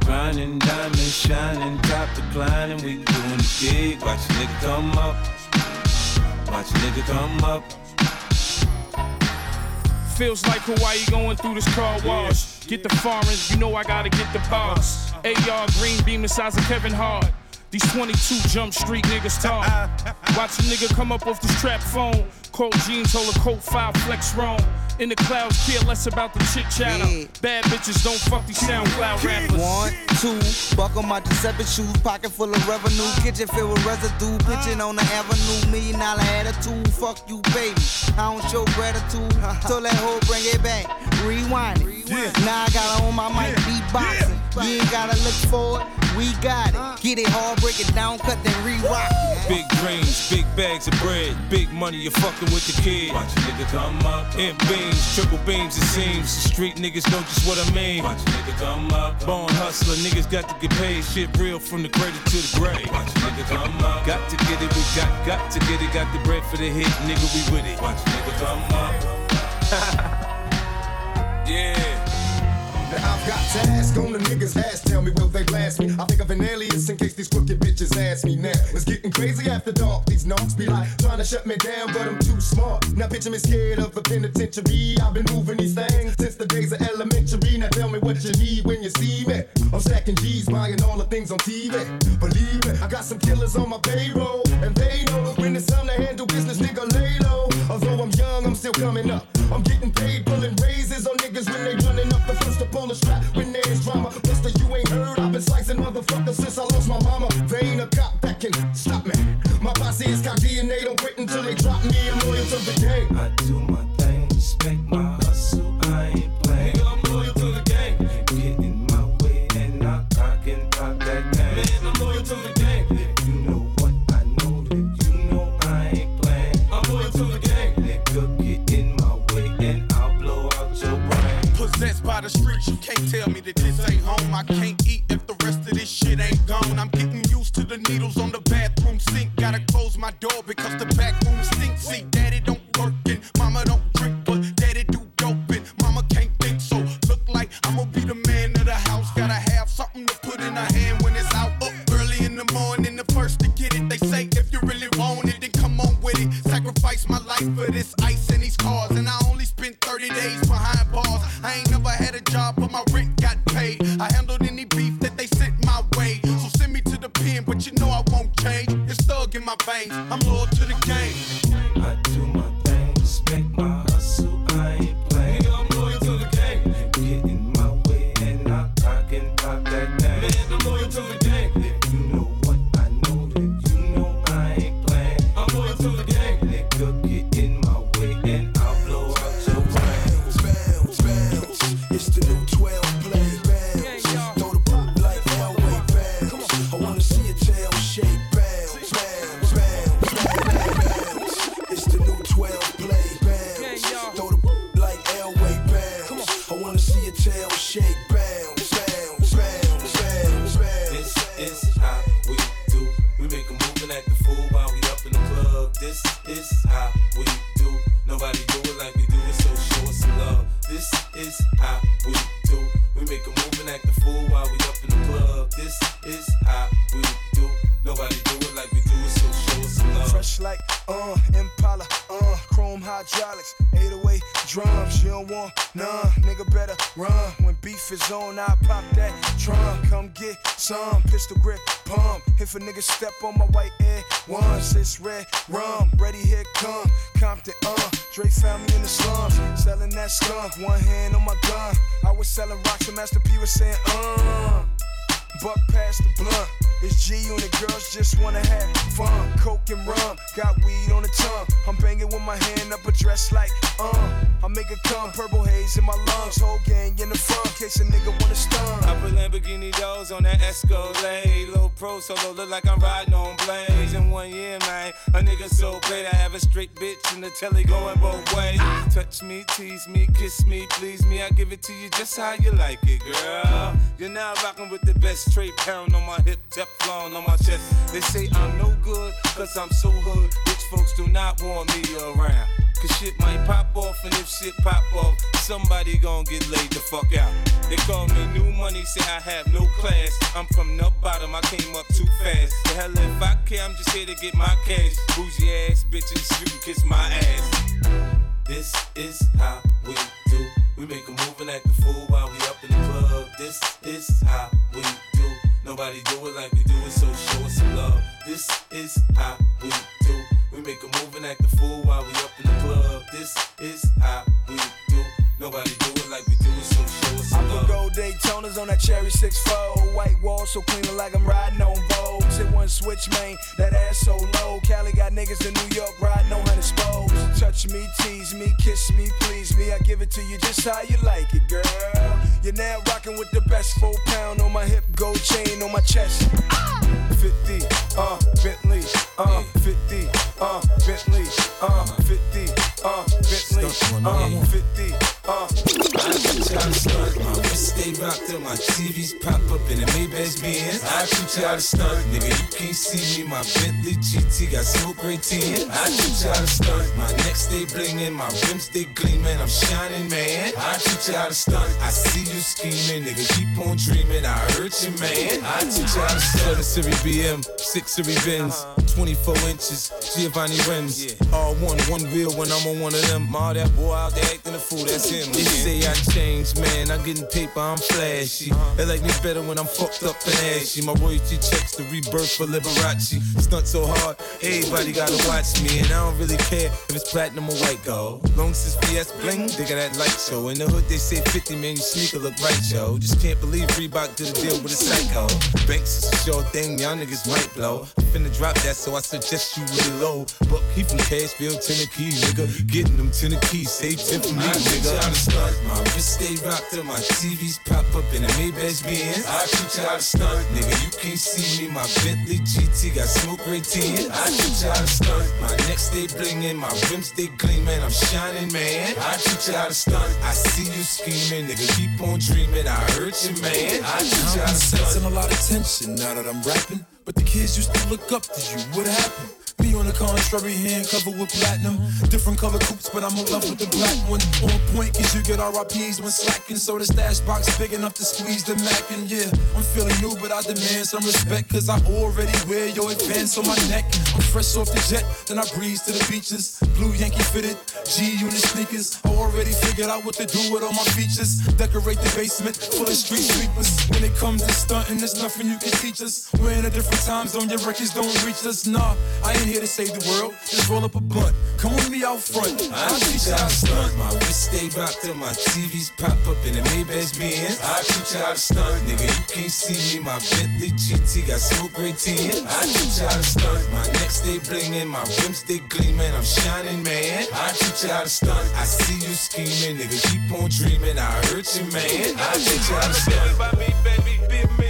Speaker 2: Grinding, diamond shining, top declining. We doing the big. Watch a nigga come up. Watch a nigga come up.
Speaker 6: Feels like Hawaii going through this car wash. Get the foreigns, you know I gotta get the boss. Uh-huh. AR green beam the size of Kevin Hart. These 22 Jump Street niggas talk. Watch a nigga come up off this trap phone. Cold jeans, hold a coat, five flex wrong. In the clouds, care less about the chit chatter. Bad bitches don't fuck these SoundCloud rappers.
Speaker 16: One, two, buckle my Giuseppe shoes, pocket full of revenue, kitchen filled with residue, pitching on the avenue, million dollar attitude, fuck you, baby. I don't show gratitude, so that hoe bring it back, rewind it. Now I got on my mic, beatboxing. You ain't gotta look for it, we got it. Uh. Get it hard, break it down, cut then re-rock it.
Speaker 2: Big dreams, big bags of bread, big money. You're fucking with the kid. Watch a nigga come up. In beams, triple beams, it seems. The street niggas know just what I mean. Watch a nigga come up. Born hustler, niggas got to get paid. Shit real from the cradle to the grave. Watch a nigga come up. Got to get it, we got, got to get it. Got the bread for the hit, nigga, we with it. Watch a nigga come up. yeah.
Speaker 17: Now I've got to ask on the niggas' ass, tell me will they blast me? I think of an alias in case these crooked bitches ask me now. It's getting crazy after dark, these knocks be like trying to shut me down, but I'm too smart. Now picture me scared of the penitentiary. I've been moving these things since the days of elementary. Now tell me what you need when you see me. I'm stacking G's, buying all the things on TV. Believe me, I got some killers on my payroll, and they know when it's time to handle business, nigga lay low. Although I'm young, I'm still coming
Speaker 2: up. Is
Speaker 3: I pop that trunk. Come get some pistol grip pump. If a nigga step on my white air once, it's red rum. Ready, here come Compton, uh. Dre found me in the slums, selling that skunk. One hand on my gun. I was selling rocks and Master P was saying, uh. Buck past the blunt. It's G the girls just wanna have fun. Coke and rum, got weed on the tongue. I'm banging with my hand up a dress like, uh. I make it come, purple haze in my lungs. Whole gang in the a nigga wanna stun.
Speaker 2: I put Lamborghini doors on that Escalade. Low pro solo, look like I'm riding on blades. In one year, man, a nigga so great. I have a straight bitch in the telly going both ways. Touch me, tease me, kiss me, please me. I give it to you just how you like it, girl. You're now rocking with the best straight pound on my hip, Teflon on my chest. They say I'm no good, cause I'm so hood. Rich folks do not want me around. Cause shit might pop off, and if shit pop off, somebody gon' get laid the fuck out. They call me new money, say I have no class. I'm from the bottom, I came up too fast. The hell if I care, I'm just here to get my cash. Bougie ass bitches, you can kiss my ass. This is how we do. We make a move and act the fool while we up in the club. This is how we do. Nobody do it like we do it, so show us some love. This is how we do. We make a move and act the fool while we up in the. This is how we do. Nobody do it like we do it, so show us
Speaker 3: I
Speaker 2: some
Speaker 3: put
Speaker 2: love.
Speaker 3: gold Daytonas on that cherry 6-4 White wall so clean like I'm riding on Vogue Hit one switch, man, that ass so low. Cali got niggas in New York riding on hundred spokes. Touch me, tease me, kiss me, please me. I give it to you just how you like it, girl. You're now rocking with the best Four pound on my hip, gold chain on my chest. 50, uh, Bentley, uh, 50, uh, Bentley, 50, uh, Bentley, uh, 50, uh.
Speaker 2: To stunt. My wrist stay rocked till my TVs pop up in the Maybach Benz. I you how to stunt. Nigga, you can't see me. My Bentley GT got smoke right tin. I shoot how to stunt. My neck stay blingin', my rims stay gleamin'. I'm shining, man. I shoot how to stunt. I see you scheming, nigga. Keep on dreaming. I hurt you, man. I shoot how to stunt. 7 Series BM, 6 Series Benz, 24 inches, Giovanni rims. All one, one wheel when I'm on one of them. All that boy out there acting a fool, that's him. They say I changed, man. I'm getting paper, I'm flashy. They like me better when I'm fucked up and ashy. My royalty checks the rebirth for Liberace. Stunt so hard, everybody gotta watch me. And I don't really care if it's platinum or white gold. Long since VS bling, they got that light show. In the hood, they say 50, man, your sneaker look right, yo. Just can't believe Reebok did a deal with a psycho. Banks is a sure thing, y'all niggas might blow. I'm finna drop that, so I suggest you really low. But he from Cashville, Tennessee, nigga. Getting them Tennessee, save 10 for me, nigga. I stunt. Wrist stay rocked till my TVs pop up in a Maybach Benz. I shoot you how to stunt, nigga. You can't see me. My Bentley GT got smoke right tin. I shoot you how to stunt. My neck stay blingin', my rims stay gleamin'. I'm shining, man. I shoot you how to stunt. I see you scheming, nigga. Keep on dreaming. I hurt you, man. I teach you to
Speaker 8: sensing
Speaker 2: stunt.
Speaker 8: a lot of tension now that I'm rapping. But the kids used to look up to you. What happened? Me on the contrary, hand covered with platinum. Different color coupes, but I'm in love with the black one. On point, cause you get RIPs when slacking. So the stash box big enough to squeeze the Mac. And yeah, I'm feeling new, but I demand some respect. Cause I already wear your advance on my neck. I'm fresh off the jet, then I breeze to the beaches. Blue Yankee fitted, G unit sneakers. I already figured out what to do with all my features. Decorate the basement full of street sweepers. When it comes to stunting, there's nothing you can teach us. We're in a different time zone, your records don't reach us. Nah, I ain't here to save the world. Just roll up a butt. Come with me out front.
Speaker 2: I teach you how to stunt. My wrist stay rocked up, my TVs pop up in the Maybach's Benz. I teach you how to stunt, nigga. You can't see me. My Bentley GT got smoke gray tin. I teach you how to stunt. My neck stay blingin', my rims stay gleamin'. I'm shining, man. I teach you how to stunt. I see you scheming, nigga. Keep on dreamin'. I hurt you, man. I teach you how to stunt. By me, baby, be me.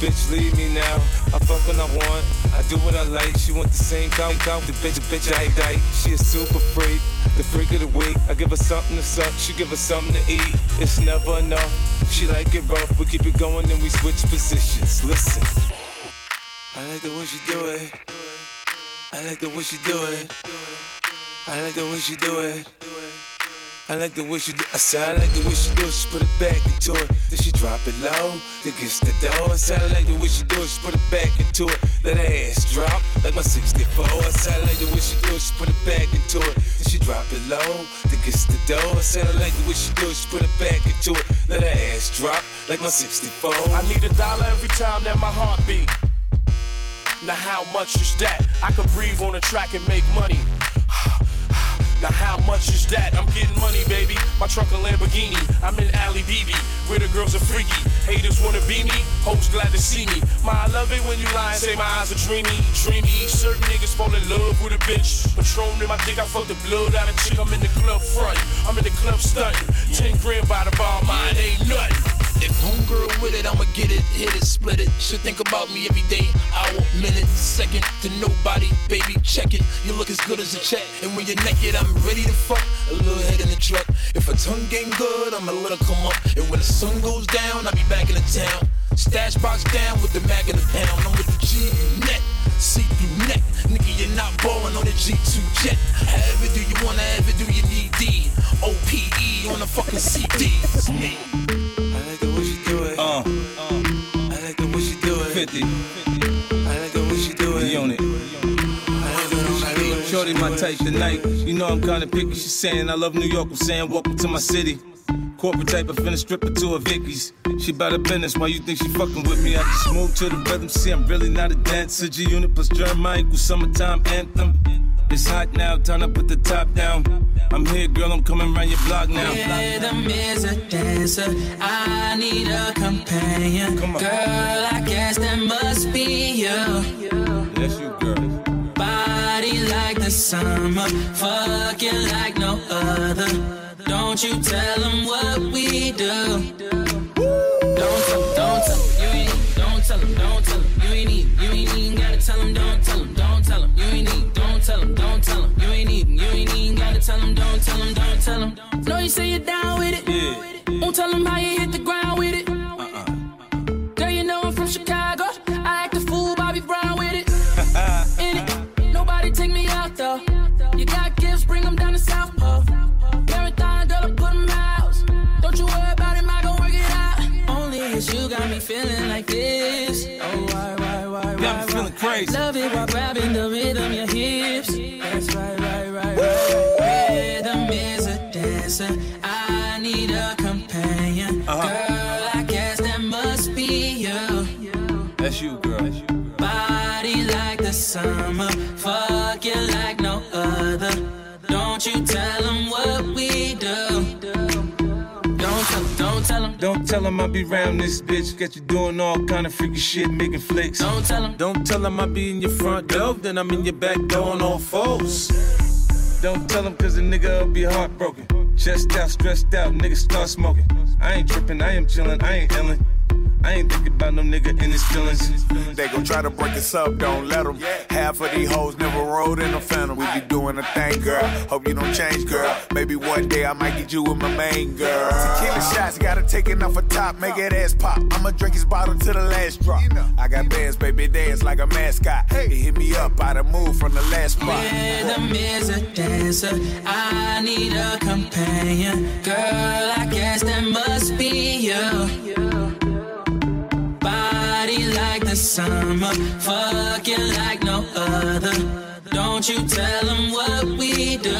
Speaker 2: Bitch, leave me now. I fuck when I want, I do what I like. She want the same count, count the bitch, the bitch I die. She a super freak, the freak of the week. I give her something to suck, she give her something to eat. It's never enough. She like it rough, we keep it going and we switch positions. Listen, I like the way she do it. I like the way she do it. I like the way she do it. I like the way she do it. I said I like the way she do it, she put it back into it. Drop it low, gets the door. I like the way she do it, she put it back into it. Let her ass drop like my 64. I said I like the way she do it, she put it back into it. Then she drop it low, gets the door. I like the way she do it, she put it back into it. Let her ass drop like my 64.
Speaker 6: I need a dollar every time that my heart beat. Now how much is that? I could breathe on a track and make money. Now how much is that? I'm getting money, baby. My truck a Lamborghini. I'm in Ali BB, where the girls are freaky. Haters wanna be me, hoes glad to see me. My, I love it when you lie and say my eyes are dreamy, dreamy. Certain niggas fall in love with a bitch. Patron in my dick, I fuck the blood out of chick. I'm in the club front, I'm in the club stunting. Ten grand by the bar, mine ain't nothing.
Speaker 8: If homegirl with it, I'ma get it, hit it, split it. Should think about me every day, hour, minute, second to nobody, baby. Check it, you look as good as a check. And when you're naked, I'm ready to fuck. A little head in the truck. If a tongue game good, I'ma let her come up. And when the sun goes down, I'll be back in the town. Stash box down with the mag in the pound. I'm with the G net, see through neck. Nigga, you're not ballin' on the G2 jet. However do you wanna, ever do you need D? OPE on the fucking CD.
Speaker 12: 50.
Speaker 2: I like the way she do it.
Speaker 12: unit. Shorty my type tonight. You know I'm kinda picky. She's saying I love New York. I'm saying welcome to my city. Corporate type I finna strip her to a Vicky's. She bout her business. Why you think she fucking with me? I just move to the rhythm. See, I'm really not a dancer. G unit plus Jeremih equals summertime anthem. It's hot now, time to put the top down. I'm here, girl, I'm coming round your block now.
Speaker 18: Rhythm is a dancer. I need a companion. Girl, I guess that must be you.
Speaker 12: Yes, you, girl.
Speaker 18: Body like the summer, fucking like no other. Don't you tell them what we do. Don't tell them, don't tell them, you ain't don't tell them, don't tell them, you ain't need, you ain't even gotta tell them, don't tell them, don't tell them, you ain't need, don't tell them, don't tell them, you ain't even, you ain't even gotta tell them, don't tell them, don't tell them. Know you say you're down with it,
Speaker 12: Yeah.
Speaker 18: won't tell them how you hit the ground with it. Uh-uh. Girl, you know I'm from Chicago,
Speaker 12: crazy.
Speaker 18: Love it while grabbing the rhythm, your hips. That's right, right, right, right. Rhythm is a dancer. I need a companion.
Speaker 12: Uh-huh.
Speaker 18: Girl, I guess that must be you.
Speaker 12: That's you, girl.
Speaker 18: Body like the summer, fucking like no other. Don't you tell them what we don't tell.
Speaker 12: Him I be round this bitch. Got you doing all kind of freaky shit, making flicks.
Speaker 18: Don't tell him.
Speaker 12: Don't tell him I be in your front door, then I'm in your back door on all fours. Don't tell him cause the nigga will be heartbroken. Chest out, stressed out, nigga start smoking. I ain't tripping, I am chilling, I ain't illin'. I ain't thinking about no nigga in his feelings.
Speaker 15: They gon' try to break us up, don't let them. Half of these hoes never rode in a phantom. We be doing a thing, girl. Hope you don't change, girl. Maybe one day I might get you with my main girl. Tequila shots, gotta take it off a top, make that ass pop. I'ma drink his bottle to the last drop. I got bands, baby, dance like a mascot. It hit me up, I done moved from the last spot.
Speaker 18: Rhythm is a dancer. I need a companion. Girl, I guess that must be you. Body like the summer, fucking like no other.
Speaker 19: Don't you tell them what we do.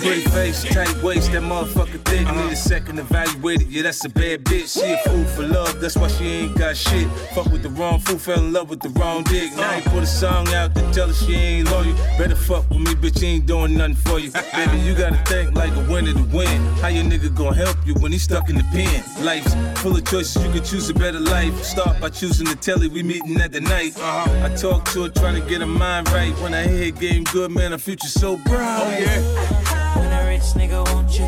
Speaker 2: Pretty face, tight waist, that motherfucker thick. Need a second to evaluate it. Yeah, that's a bad bitch. She a fool for love, that's why she ain't got shit. Fuck with the wrong fool, fell in love with the wrong dick. Now he put a song out to tell her she ain't loyal. Better fuck with me, bitch, ain't doing nothing for you. Baby, you gotta think like a winner to win. How your nigga gonna help you when he's stuck in the pen? Life's full of choices, you can choose a better life. Start by choosing the telly, we meeting at the night. Uh-huh. I talk to her, try to get her mind right. When I hear game good, man, her future so bright. Oh, yeah.
Speaker 19: Nigga want you,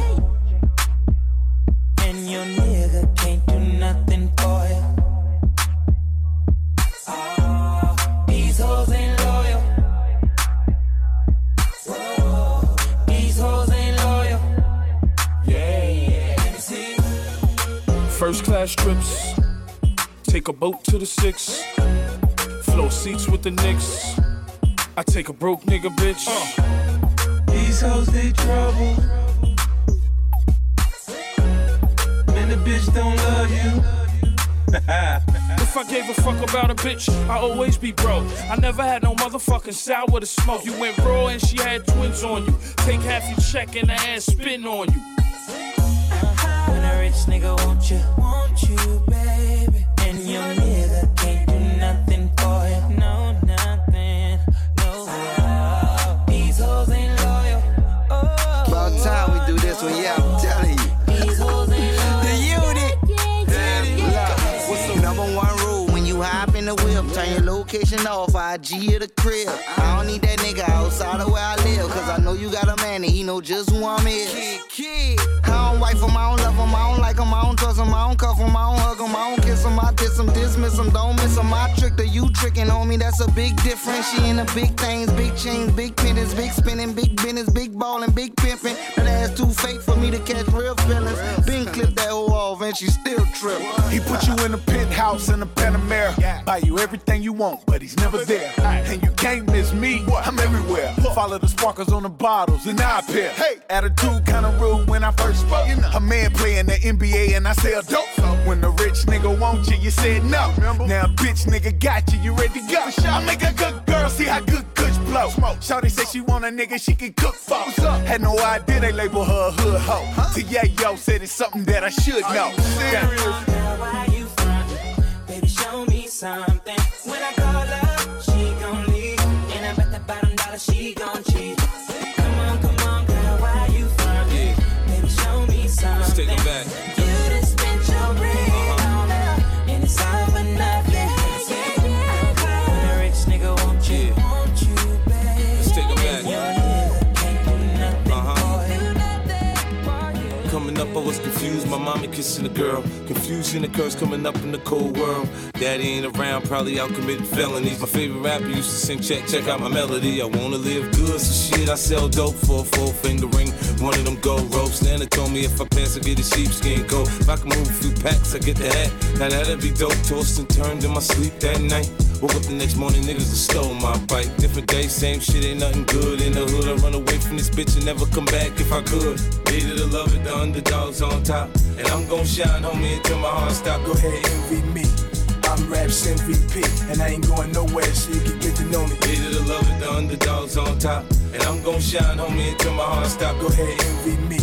Speaker 19: and your nigga can't do nothing for you. Ah, these hoes ain't loyal. Whoa, these hoes ain't loyal. Yeah, yeah. See.
Speaker 6: First class trips. Take a boat to the six. Flow seats with the Knicks. I take a broke nigga, bitch.
Speaker 2: These hoes, they trouble. Man, the bitch don't love you.
Speaker 6: If I gave a fuck about a bitch, I always be broke. I never had no motherfucking sour to smoke. You went raw and she had twins on you. Take half your check and the ass spin on you.
Speaker 19: When a rich nigga want you, want you, baby. And your nigga can't do nothing
Speaker 16: Time we do this one, yeah, I'm telling you. The whip? Turn your location off, IG of the crib. I don't need that nigga outside of where I live, cause I know you got a man and he know just who I'm is. I don't wife him, I don't love him, I don't like him, I don't trust him, I don't cuff him, I don't hug him, I don't kiss him, I diss him, dismiss him, don't miss him. I tricked her, you tricking on me, that's a big difference. She in the big things, big chains, big pennies, big spinning, big business, big ballin', big pimpin'. That ass too fake for me to catch real feelings. Been clipped that hoe off and she still trip.
Speaker 15: He put you in a penthouse in a Panamera. Buy you everything you want, but he's never there. And you can't miss me, I'm everywhere. Follow the sparkles on the bottles, and I appear. Hey, attitude kinda rude when I first spoke. A man playing the NBA, and I say a dope. When the rich nigga want you, you said no. Now bitch nigga got you, you ready to go. I make a good girl see how good kush blow. Shawty say she want a nigga she can cook for. Had no idea they label her a hood hoe. To yeah, yo said it's something that I should know.
Speaker 19: Girl, why you frontin'? Me something. When I call her, she gon' leave. And I bet that bottom dollar she gon' cheat. Come on, come on, girl, why you frontin'? Baby, show me something.
Speaker 2: Let's take it back. Kissing a girl. Confusion occurs coming up in the cold world. Daddy ain't around, probably out committing felonies. My favorite rapper used to sing, check, check out my melody. I wanna live good, so shit, I sell dope for a four finger ring. One of them gold ropes. Nana told me if I pass, I get a sheepskin coat. If I can move a few packs, I get the hat. Now that'd be dope. Tossed and turned in my sleep that night. Woke up the next morning, niggas stole my bike. Different day, same shit, ain't nothing good in the hood. I run away from this bitch and never come back if I could. Needed to love it, the underdogs on top. And I'm gon' shine, homie, until my heart stop.
Speaker 3: Go ahead, envy me. I'm Raps MVP, and I ain't going nowhere, so you can get to know me.
Speaker 2: Needed to love it, the underdogs on top. And I'm gon' shine, homie, until my heart stop.
Speaker 3: Go ahead, envy me.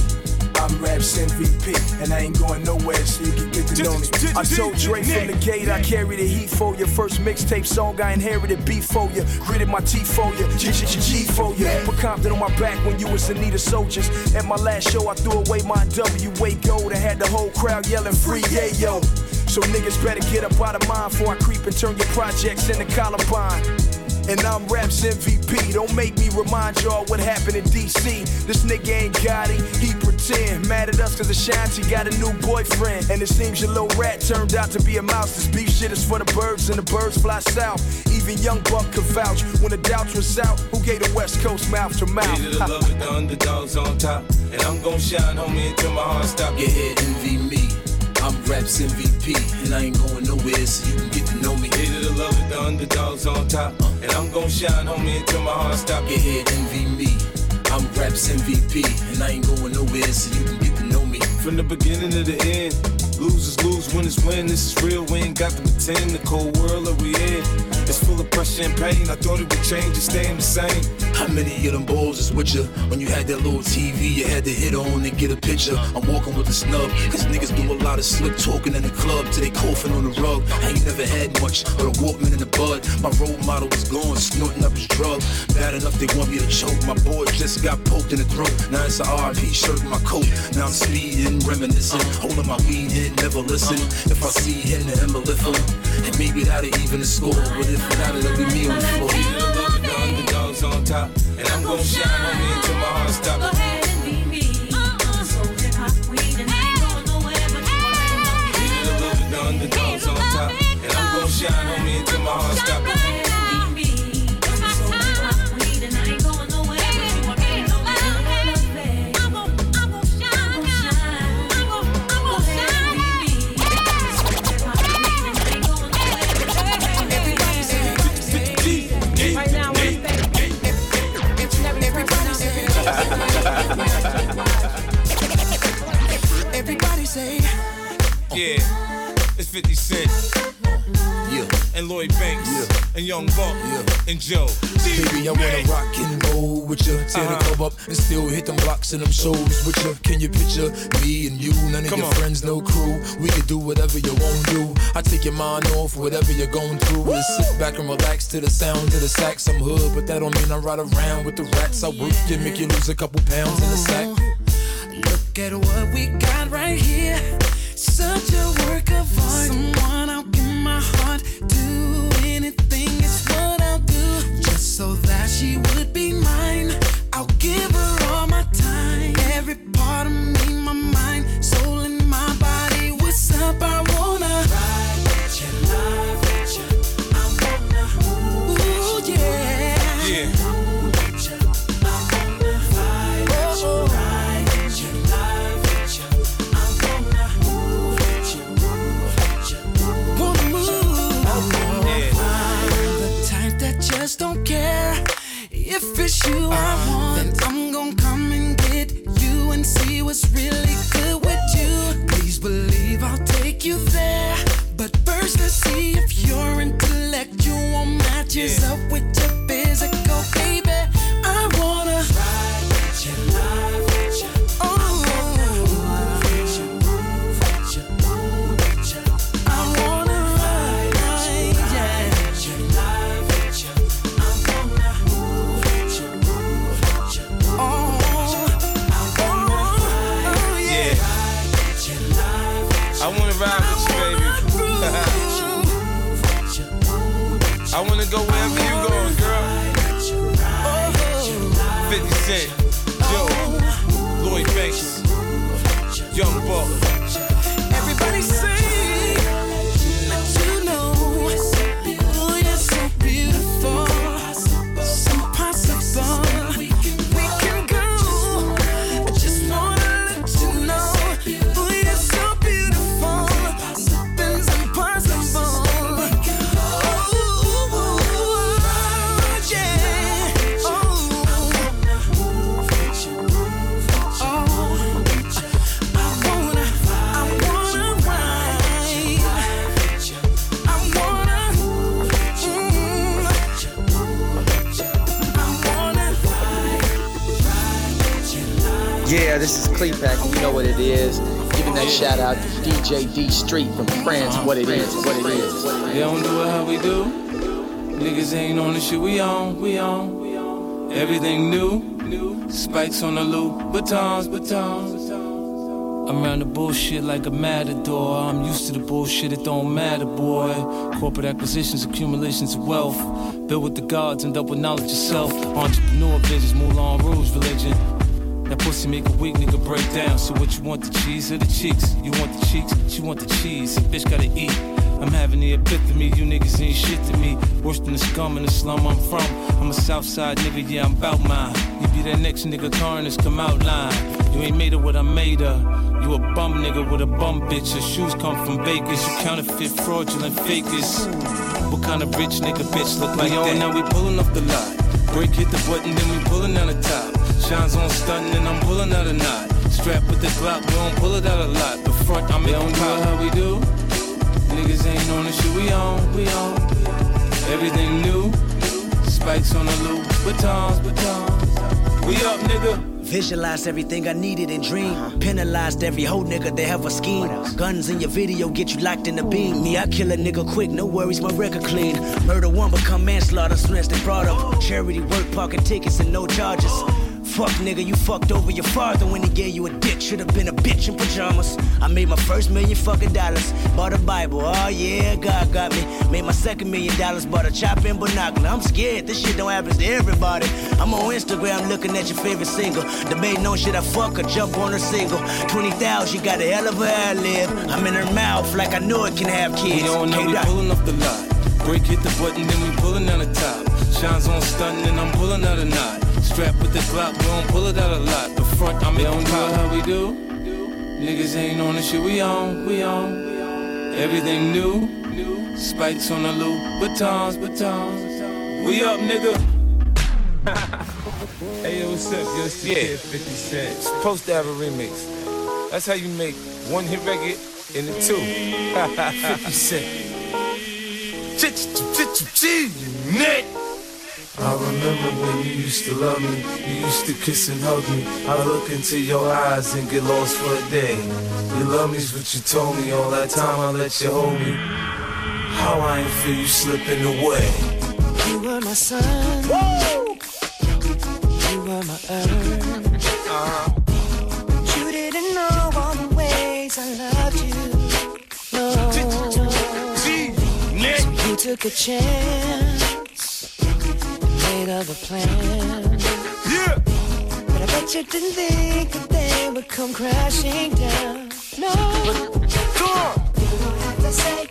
Speaker 3: I'm Raps MVP, and I ain't going nowhere, so you can get to know me. I told Dre from the gate, I carry the heat for you. First mixtape song, I inherited beef for you. Gritted my teeth for you, G for you. Put Compton on my back when you was in need of soldiers. At my last show, I threw away my W gold and had the whole crowd yelling free, yeah, yo. So niggas better get up out of mine before I creep and turn your projects into Columbine. And I'm Raps MVP. Don't make me remind y'all what happened in DC. This nigga ain't got it, he pretend. Mad at us cause Ashanti got a new boyfriend. And it seems your little rat turned out to be a mouse. This beef shit is for the birds and the birds fly south. Even Young Buck could vouch when the doubts was out. Who gave the West Coast mouth to mouth?
Speaker 2: Needed to love it, the underdogs on top. And I'm gon' shine, homie, until my heart stop.
Speaker 8: Yeah, envy me. I'm Raps MVP, and I ain't going nowhere, so you can get to know
Speaker 2: underdogs on top. And I'm gon' shine, homie, until my heart stop.
Speaker 8: Yeah, envy me. I'm Raps MVP, and I ain't going nowhere, so you can get to know me.
Speaker 2: From the beginning to the end, losers lose, winners win. This is real, we ain't got to pretend. The cold world that we in is full of pressure
Speaker 20: and pain. I thought it would change, it's staying the same.
Speaker 8: How many of them balls is with you? When you had that little TV, you had to hit on and get a picture. I'm walking with a snub, cause niggas do a lot of slick talking in the club till they coughing on the rug. I ain't never had much, but a Walkman in the bud. My role model was gone, snorting up his drug. Bad enough they want me to choke. My boy just got poked in the throat. Now it's a RP shirt in my coat. Now I'm speeding, reminiscing, holding my weed in, never listen. If I see him, then I'ma lift him. And maybe that'll even the score. But if not, it'll be me on the floor. Uh-uh.
Speaker 20: The underdogs on top, and I'm gonna shine on me until my heart stops. The underdogs on top, and I'm gonna shine on me until my heart stops.
Speaker 8: Say,
Speaker 20: Yeah, it's 50 Cent.
Speaker 8: Yeah.
Speaker 20: And Lloyd Banks. Yeah. And Young Buck. Yeah. And Joe.
Speaker 8: Baby, I wanna rock and roll with you. Tear the uh-huh. club up and still hit them blocks and them shows with you. Can you picture me and you? None of
Speaker 20: Come
Speaker 8: your
Speaker 20: on.
Speaker 8: friends, no crew. We can do whatever you want to do. I take your mind off whatever you're going through. And sit back and relax to the sound of the sax. I'm hood, but that don't mean I ride around with the rats. I work you, make you lose a couple pounds in the sack.
Speaker 21: At what we got right here. Such a work of art. Someone I'll give my heart to. Anything is what I'll do. Just so that she would be mine. I'll give her all my time. Every part of me, If it's you I want, then I'm gonna come and get you and see what's really good with you. Please believe I'll take you there. But first, let's see if your intellectual matches up with your physical, baby. I wanna ride with you, love
Speaker 20: Young
Speaker 5: And you know what it is. Giving that shout out to DJ D Street from France. What it is, what it is.
Speaker 2: They don't do it how we do. Niggas ain't on the shit we on, we on. Everything new. Spikes on the loop, batons, batons. I'm around the bullshit like a matador. I'm used to the bullshit, it don't matter, boy. Corporate acquisitions, accumulations of wealth. Built with the gods and up with knowledge yourself. Entrepreneur visions, Moulin Rouge religion. Pussy make a weak nigga break down. So what you want, the cheese or the cheeks? You want the cheeks, she want the cheese. A bitch gotta eat. I'm having the epiphany, you niggas ain't shit to me. Worse than the scum in the slum I'm from. I'm a Southside nigga, yeah, I'm bout mine. You be that next nigga, Carnage, come out line. You ain't made of what I made of. You a bum nigga with a bum bitch. Your shoes come from bakers. You counterfeit, fraudulent fakers. What kind of rich nigga bitch look like that? Now we pulling off the lot. Break hit the button, then we pulling out the top. Shines on stunting, and I'm pulling out a knot. Strap with the Glock, we don't pull it out a lot. The front, I'm in on how we do. Niggas ain't on the shit we on, we on. Everything new.
Speaker 22: Spikes on the loop, batons, batons. We up, nigga.
Speaker 23: Visualized everything I needed and dreamed. Uh-huh. Penalized every whole nigga that have a scheme. Guns in your video get you locked in the beam. Me, I kill a nigga quick, no worries, my record clean. Murder one become manslaughter, soon as they brought up. Charity work, parking tickets and no charges. Fuck nigga, you fucked over your father when he gave you a dick. Should've been a bitch in pajamas. I made my first million fucking dollars. Bought a Bible, oh yeah, God got me. Made my second million dollars, bought a chop and binocular. I'm scared, this shit don't happen to everybody. I'm on Instagram looking at your favorite single. Debating on shit I fuck or jump on her single. 20,000, she got a hell of a ad lib. I'm in her mouth like I know it can have kids.
Speaker 22: We don't know we pulling off the lot. Break hit the button, then we pulling out the top. Shines on stunting, and I'm pulling out a knot. Strapped with the Glock, we don't pull it out a lot. The front, I'm in don't do it how we do. Niggas ain't on the shit we on, we on. Everything new. Spikes on the loop, batons, batons. We up, nigga.
Speaker 2: Hey, yo, what's up? Yo, it's the kid, 50 Cent. Supposed to have a remix. That's how you make one hit record into two. 50 Cent. Nick!
Speaker 24: I remember when you used to love me, you used to kiss and hug me. I look into your eyes and get lost for a day. You love me's what you told me all that time I let you hold me. How I ain't feel you slipping away.
Speaker 21: You were my sun. You were my earth. But you didn't know all the ways I loved you. No. So you took a chance. Made other plans.
Speaker 2: Yeah.
Speaker 21: But I bet you didn't think that they would come crashing down. No.
Speaker 2: Come on.
Speaker 21: You don't have to say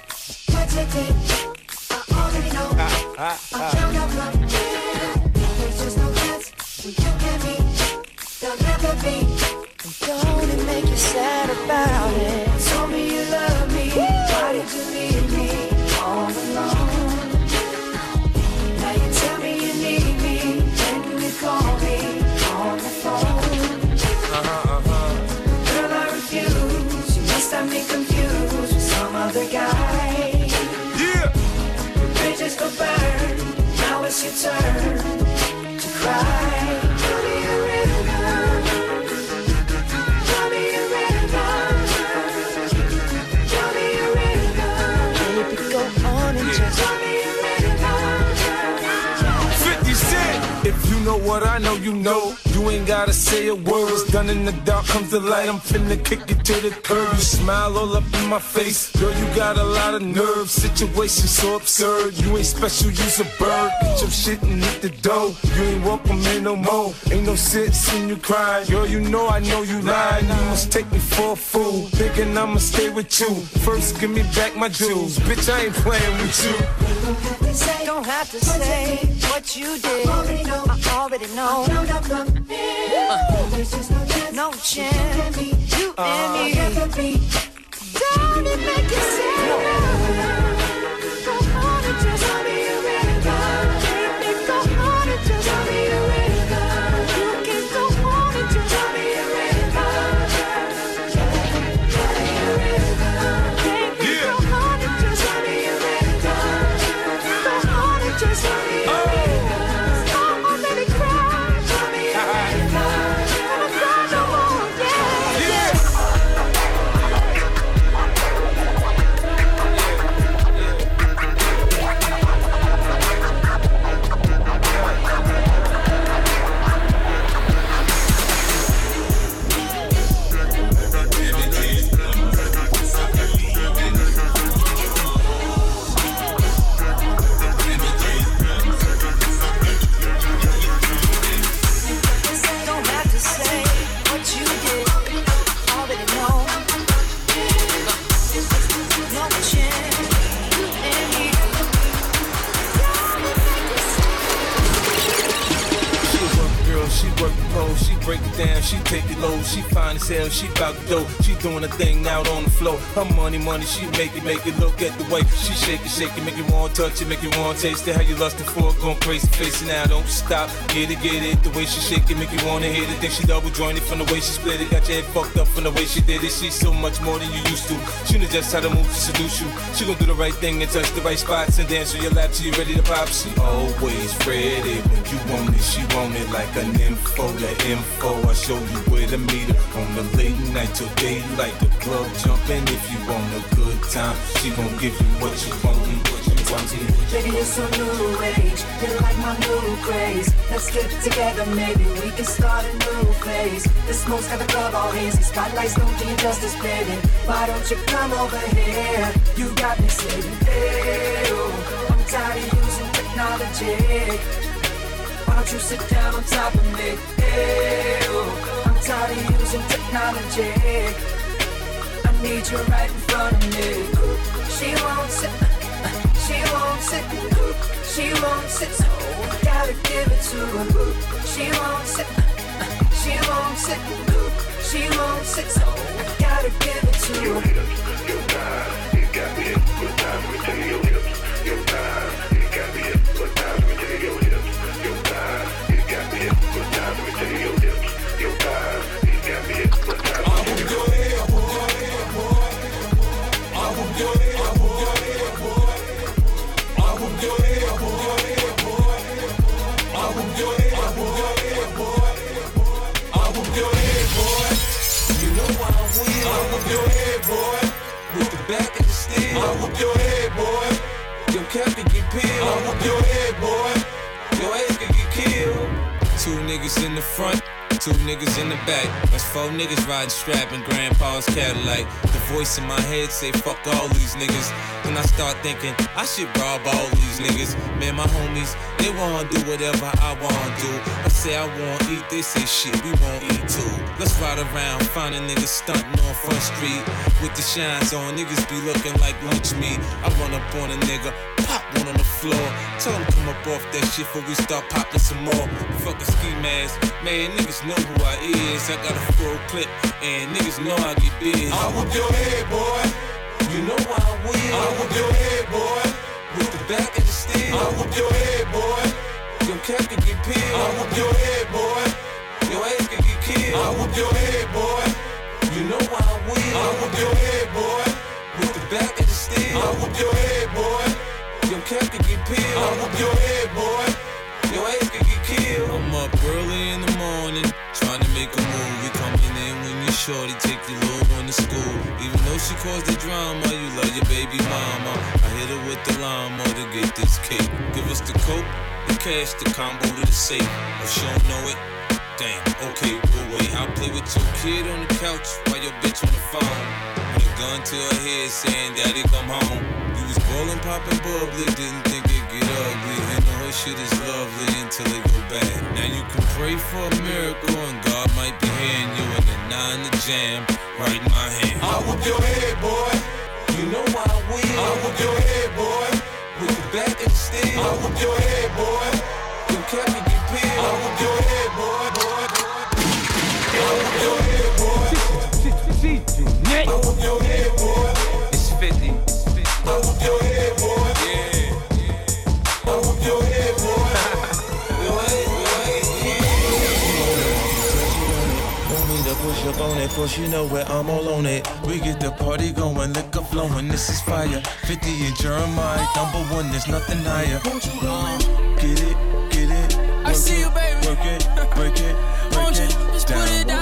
Speaker 21: what you did. I already know. I'll count your bluff. There's just no chance you and me. There'll never be. And don't it make you sad about it? Told me you love me. Why did you leave burn. Now it's your turn to cry.
Speaker 2: What I know, you know. You ain't gotta say a word. It's done in the dark, comes the light. I'm finna kick it to the curb. You smile all up in my face. Girl, you got a lot of nerve. Situation so absurd. You ain't special, you's a bird. Get your shit and hit the dough. You ain't welcome here no more. Ain't no sense in you crying. Girl, you know I know you lying. You must take me for a fool. Thinking I'ma stay with you. First, give me back my jewels. Bitch, I ain't playing with you.
Speaker 21: Don't have to say what you did. I already know. Uh, no chance. You and me. Don't it make you sad?
Speaker 2: 50 low, she fine as hell, she bout to dope. Doing a thing out on the floor. Her money, money, she make it, make it look at the way she shake it, shake it, make you want to touch it, make you want to taste it. How you lustin' for it, going crazy, face it now, don't stop. Get it, get it, the way she shake it, make you wanna hit it. Think she double jointed from the way she split it. Got your head fucked up from the way she did it. She's so much more than you used to. She knows just how to move to seduce you. She gon' do the right thing and touch the right spots and dance on your lap till you ready to pop. She always ready when you want it. She want it like an info, the info. I show you where to meet her on the late night till daylight. The club jumping if you want a good time. She gon' give you what you want what you want.
Speaker 21: Baby, it's a new age. You like my new craze. Let's get together, maybe we can start a new phase. The smoke's got the club all hazy. Spotlights don't do you justice, baby. Why don't you come over here? You got me saying, hey, oh, I'm tired of using technology. Why don't you sit down on top of me? Hey, oh, tired of using technology. I need you right in front of me. She won't sit. She won't sit, she won't sit, so gotta give it to her. She won't sit, she won't sit, she won't sit, so gotta give it to her.
Speaker 25: Cap can get peeled. I whoop your head, boy. Your ass can get killed.
Speaker 2: Two niggas in the front, two niggas in the back. That's four niggas riding strap in grandpa's Cadillac. The voice in my head say fuck all these niggas. Then I start thinking I should rob all these niggas. Man, my homies, they wanna do whatever I wanna do. I say I wanna eat, they say shit, we won't eat too. Let's ride around, find a nigga stunting on Front Street. With the shines on, niggas be looking like lunch meat. I run up on a nigga, pop one on the floor. Tell him come up off that shit before we start popping some more. Fuck a ski mask, man, niggas know who I is. I got a full clip, and niggas know I get big.
Speaker 25: I whoop your head, boy. You know I win. I whoop your head, boy. With the back of the steel. I whoop your head, boy. Your cap can get peeled. I whoop your head, boy. Your ass can get killed. I whoop your head, boy. You know I win. I whoop your head, boy. With the back of the steel. I whoop your head, boy. Your cap can get peeled. I whoop your head, boy. Your ass can get killed.
Speaker 2: I'm up early in the morning, trying to make a move. We coming in when you shorty, take your little one to school. Even though she caused the drama, you love your baby mama. I hit her with the llama to get this cake. Give us the coke, the cash, the combo to the safe. If she don't know it, damn, okay, we'll wait. I'll play with your kid on the couch while your bitch on the phone. With a gun to her head saying, Daddy, come home. You was ballin', poppin' bubbly, didn't think it'd get ugly. And whole shit is lovely until it go bad. Now you can pray for a miracle and God might be hearing you in the nine to jam right in my hand.
Speaker 25: I whoop your head, boy. You know why I win. I whoop your head, boy. With the back of the steel. I whoop your head, boy.
Speaker 2: Push up on it, push you know where I'm all on it. We get the party going, liquor flowing, this is fire. 50 and Jeremih, number one, there's nothing higher. Uh, get it, get it.
Speaker 21: I see you, baby.
Speaker 2: Work it, break it, break it.
Speaker 21: just put it down,
Speaker 2: down.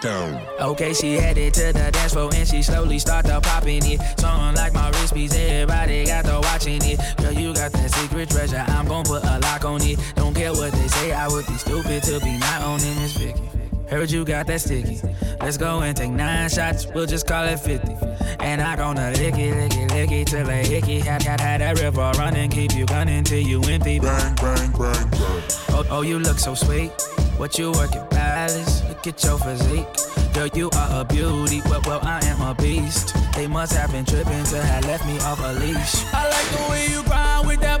Speaker 21: Down.
Speaker 18: Okay, she headed to the dance floor and she slowly started popping it. Something like my wrist piece, everybody got to watching it. Girl, you got that secret treasure, I'm gon' put a lock on it. Don't care what they say, I would be stupid to be not owning this Vicky. Heard you got that sticky. Let's go and take nine shots, we'll just call it 50. And I gonna lick it, lick it, lick it till a hickey. Had, had, had that river running, keep you gunning till you empty. Bang, bang, bang, bang. Oh, oh, you look so sweet. What you working, palace? Look at your physique. Girl, you are a beauty. Well, well, I am a beast. They must have been tripping to have left me off a leash.
Speaker 21: I like the way you grind with that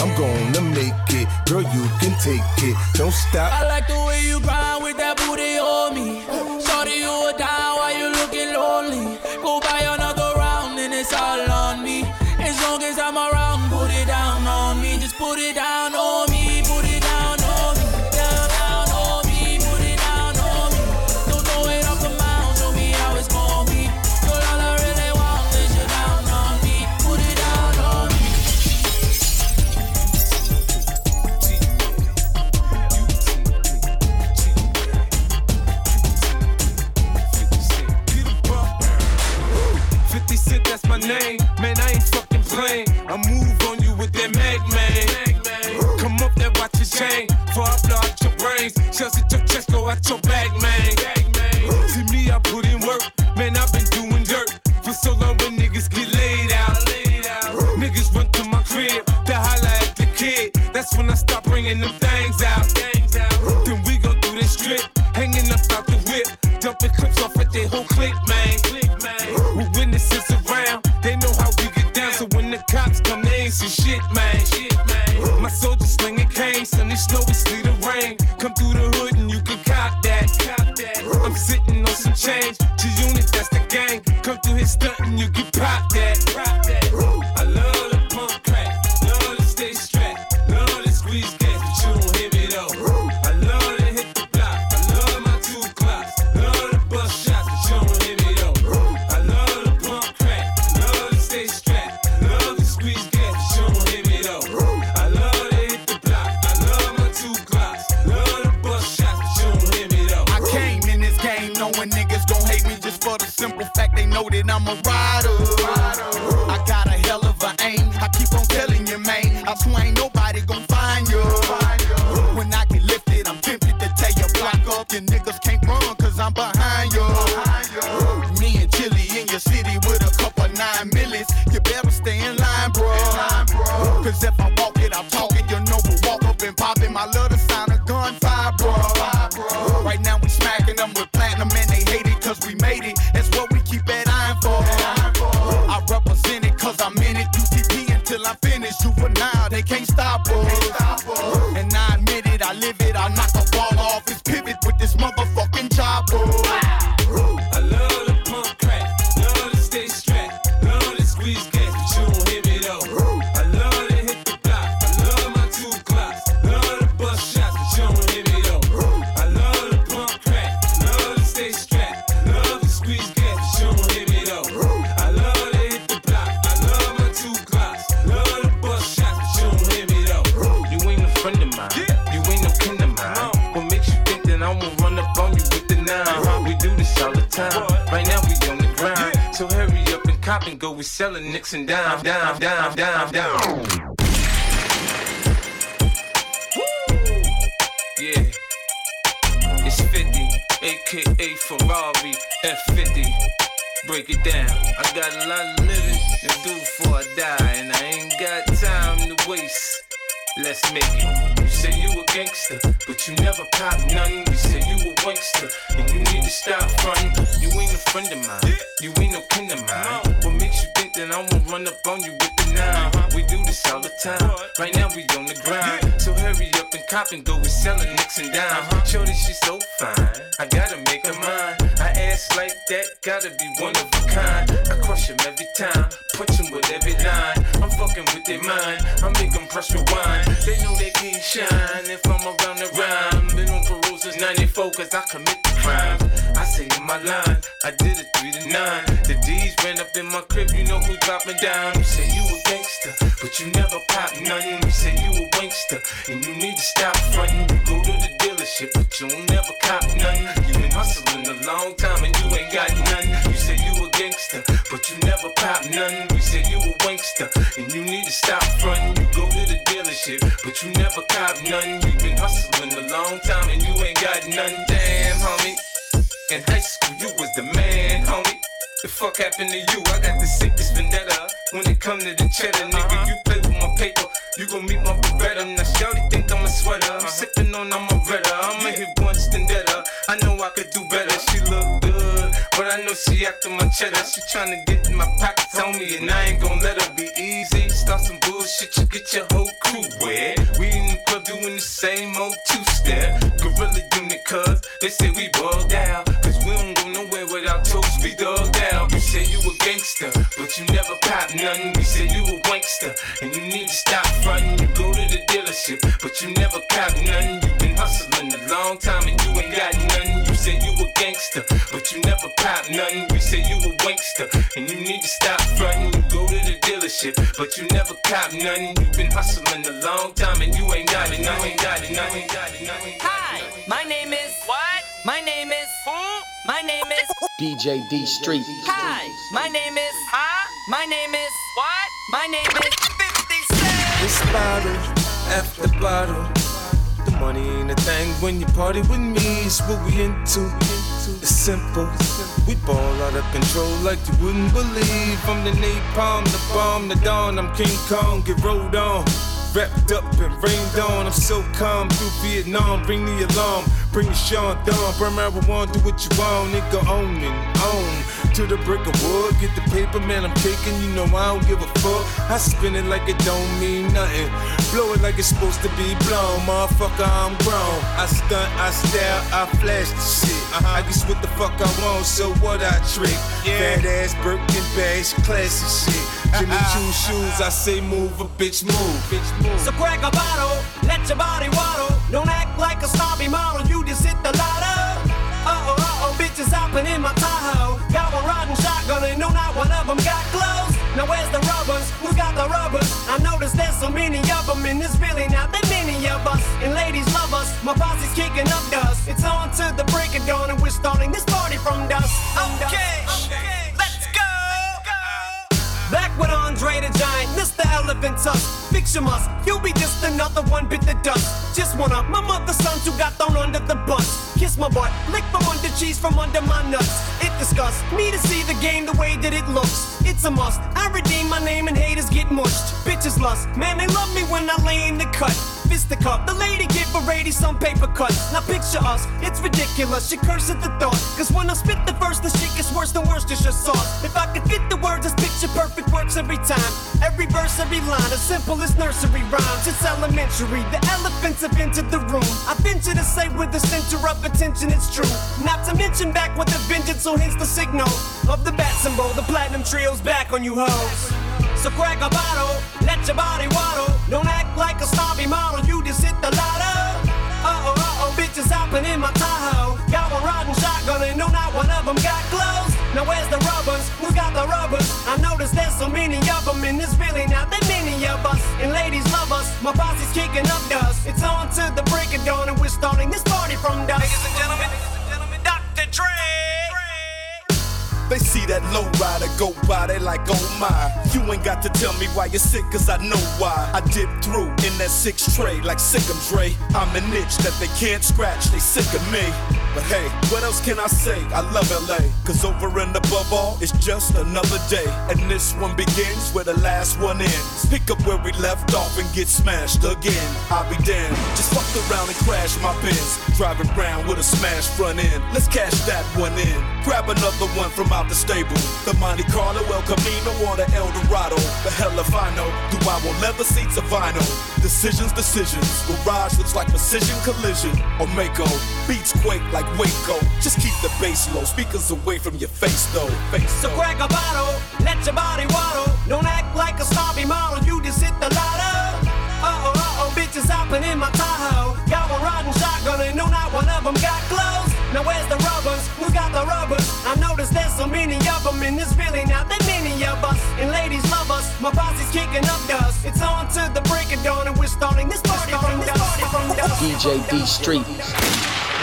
Speaker 26: I'm gonna make it, girl, you can take it. Don't stop.
Speaker 18: I like the way you grind with that booty.
Speaker 2: Oh, come to the cheddar, nigga, you play with my paper. You gon' meet my Beretta. Now, Shorty think I'm a sweater. I'm uh-huh. sippin' on, I'm a redder. I'ma hit one standetta. I know I could do better. She look good, but I know she after my cheddar. She tryna get in my pockets on me, and I ain't gon' let her be easy. Start some bullshit, you get your whole crew wet. We in the club doing the same old two-step. Gorilla unit, cuz they say we bugged out. Cause we don't go nowhere without toast, we dug down. You say you a gangster, none. We say you a wankster, and you need to stop frontin'. You go to the dealership, but you never cop none. You been hustling a long time and you ain't got none. You say you a gangster, but you never pop none. We say you a wankster, and you need to stop frontin'. You go to the dealership, but you never cop none. You been hustling a long time and you ain't got it. You ain't got it. You ain't got it. You ain't got it.
Speaker 27: Hi, my name is what? My name is who? My name is
Speaker 5: DJ D Street.
Speaker 27: Hi, my name is huh? My name is what? My name is 50 Cent.
Speaker 2: This bottle after bottle. The money ain't a thing when you party with me. It's what we into. It's simple. We ball out of control like you wouldn't believe. I'm the napalm, the bomb, the dawn. I'm King Kong, get rolled on. Wrapped up and rained on. I'm so calm through Vietnam. Bring the alarm, bring the Sean Dawn. Burn marijuana, do what you want. Nigga, own and own. To the brick of wood, get the paper, man. I'm taking, you know I don't give a fuck. I spin it like it don't mean nothing. Blow it like it's supposed to be blown. Motherfucker, I'm grown. I stunt, I style, I flash the shit. I guess what the fuck I want, so what I trick. Fat ass Birkin bags, classy shit. Jimmy Choo shoes, I say move, a bitch move. Bitch move.
Speaker 27: So crack a bottle, let your body waddle. Don't act like a snobby model, you just hit the lotto. Uh oh, uh oh, bitches hopping in my Tahoe. Of them got clothes. Now where's the rubbers? Who's got the rubbers? I noticed there's so many of them in this Philly now. There many of us, and ladies love us. My posse's kicking up dust. It's on to the break of dawn, and we're starting this party from dust. Okay, let's go. Back with Andre the Giant, Mr. Elephant Tusk. Fix your must, you'll be just another one bit the dust. Just one of my mother's sons who got thrown under the bus. Kiss my butt, lick from under cheese from under my nuts. It disgusts me to see the game the way that it looks. It's a must. I redeem my name and haters get mushed. Bitches lust, man, they love me when I lay in the cut. Fisticuff, the cup, the lady a lady some paper cuts. Now picture us, it's ridiculous. She curses the thought. Cause when I spit the verse, the shit gets worse than worse, just your sauce. If I could fit the words, this picture perfect works every time. Every verse, every line, as simple as nursery rhymes. It's elementary. The elephants have entered the room. I venture to say with the center of attention, it's true. Not to mention back with a vengeance, so hence the signal of the bat symbol. The platinum trio's back on you hoes. So crack a bottle, let your body waddle. Don't act like a snobby model, you just hit the lotto. Uh oh, uh oh, bitches hopping in my Tahoe. Got one riding shotgun and no, not one of them got clothes. Now where's the rubbers? Who's got the rubbers? I noticed there's so many of them in this Philly now. that many of us, and ladies love us. My posse's kicking up dust. It's on to the break of dawn, and we're starting this party from dusk. Ladies and gentlemen, Dr. Dre.
Speaker 28: They see that low rider go by, they like, oh my. You ain't got to tell me why you're sick, cause I know why. I dip through in that six tray like sick 'em Dre. I'm an itch that they can't scratch, they sick of me. But hey, what else can I say? I love LA, cause over and above all, it's just another day. And this one begins where the last one ends. Pick up where we left off and get smashed again. I'll be damned. Just fuck around and crash my Benz. Driving around with a smashed front end. Let's cash that one in. Grab another one from out the stable. The Monte Carlo, El Camino, or the El Dorado. The hell if I know. Do I want leather seats or vinyl? Decisions, decisions. Garage looks like precision collision. Or Mako. Beats quake like Waco. Just keep the bass low. Speakers away from your face though. Face
Speaker 27: So crack a bottle, let your body waddle. Don't act like a snobby model, you just hit the lotto. Uh oh, uh oh, bitches hopping in my Tahoe. Got one riding shotgun and no, not one of them got clothes. Now where's the rubbers? Who's got the rubbers? I noticed there's so many of them in this Philly now. There many of us, and ladies love us. My posse's kicking up dust. It's on to the break of dawn, and we're starting this party from dusk.
Speaker 5: DJ D Street.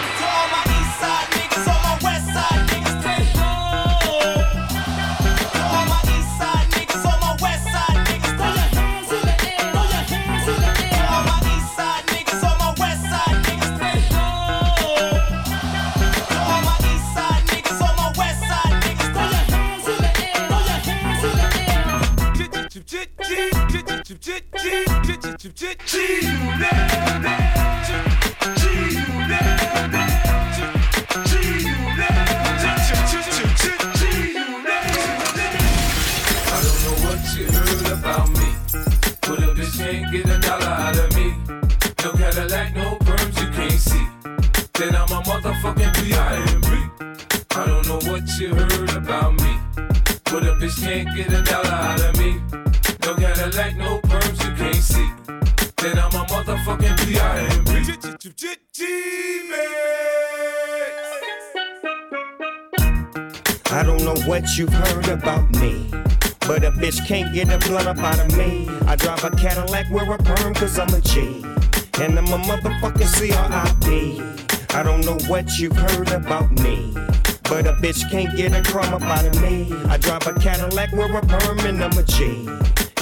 Speaker 29: You've heard about me. But a bitch can't get a blunt up out of me. I drive a Cadillac, wear a perm, cause I'm a G. And I'm a motherfucking CRIP. I don't know what you've heard about me. But a bitch can't get a crumb up out of me. I drive a Cadillac, wear a perm, and I'm a G.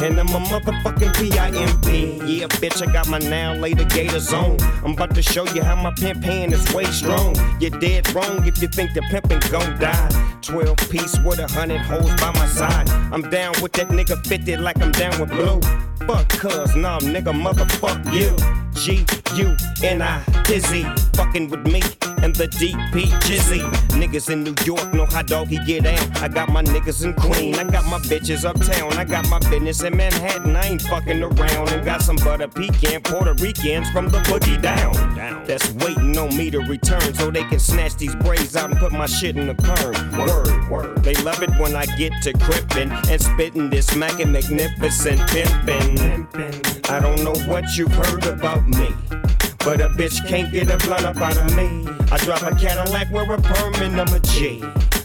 Speaker 29: And I'm a motherfucking P-I-M-P. Yeah, bitch, I got my now later gators on. I'm about to show you how my pimp hand is way strong. You're dead wrong if you think the pimpin' gon' die. 12 piece with a hundred hoes by my side. I'm down with that nigga 50 like I'm down with blue. Fuck cuz, nah, nigga, motherfuck you. G U N I Dizzy, fucking with me and the DP Jizzy. Niggas in New York know how doggy get down. I got my niggas in Queen, I got my bitches uptown, I got my business in Manhattan. I ain't fucking around and got some butter pecan Puerto Ricans from the boogie down. That's waiting on me to return so they can snatch these braids out and put my shit in the perm. Word, word. They love it when I get to crippin' and spittin' this smacking magnificent pimpin'. I don't know what you've heard about me. But a bitch can't get a blunt up out of me. I drive a Cadillac, wear a perm, and I'm a G.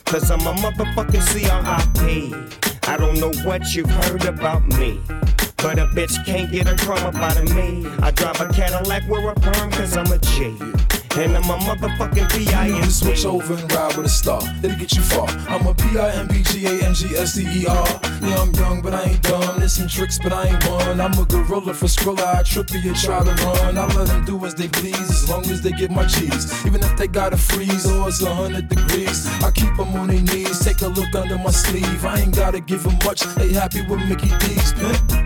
Speaker 29: Cause I'm a motherfucking CRIP. I don't know what you've heard about me. But a bitch can't get a crumb up out of me. I drive a Cadillac, wear a perm, cause I'm a G. And I'm a motherfucking P.I.M.P.
Speaker 8: Switch over and ride with a star. It'll get you far. I'm a P-I-M-P-G-A-N-G-S-D-E-R. Yeah, I'm young, but I ain't dumb. There's some tricks, but I ain't one. I'm a gorilla for Skrilla. I trip you, try to run. I let them do as they please, as long as they get my cheese. Even if they gotta freeze or it's a hundred degrees, I keep them on their knees. Take a look under my sleeve. I ain't gotta give them much. They happy with Mickey D's.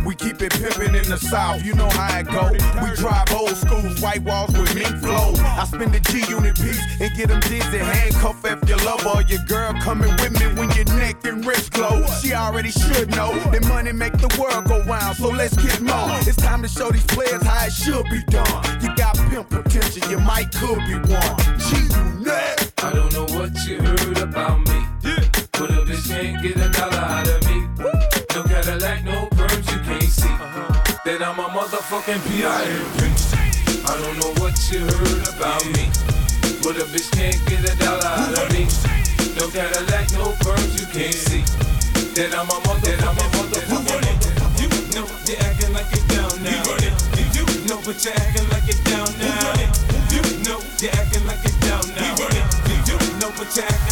Speaker 15: We keep it pimpin' in the south, you know how it go. We drive old schools, white walls with mink flow. I spend the G unit piece and get them dizzy. Handcuff if your lover or your girl coming with me when your neck and wrist glow. She already should know that money make the world go round, so let's get more. It's time to show these players how it should be done. You got pimp potential, you might could be one. G unit.
Speaker 2: I don't know what you heard about me. But a bitch can't get a dollar out of me. No Cadillac, no perms you can't see. Uh-huh. Then I'm a motherfucking P.I.M.P. I don't know what you heard about me. But a bitch can't get a dollar out of me. No Cadillac, no perms you can't see. Then I'm a motherfucking You know you're acting like you're down now. You know but you're acting like you're down now. You know you're acting like you're down now. You know but you're acting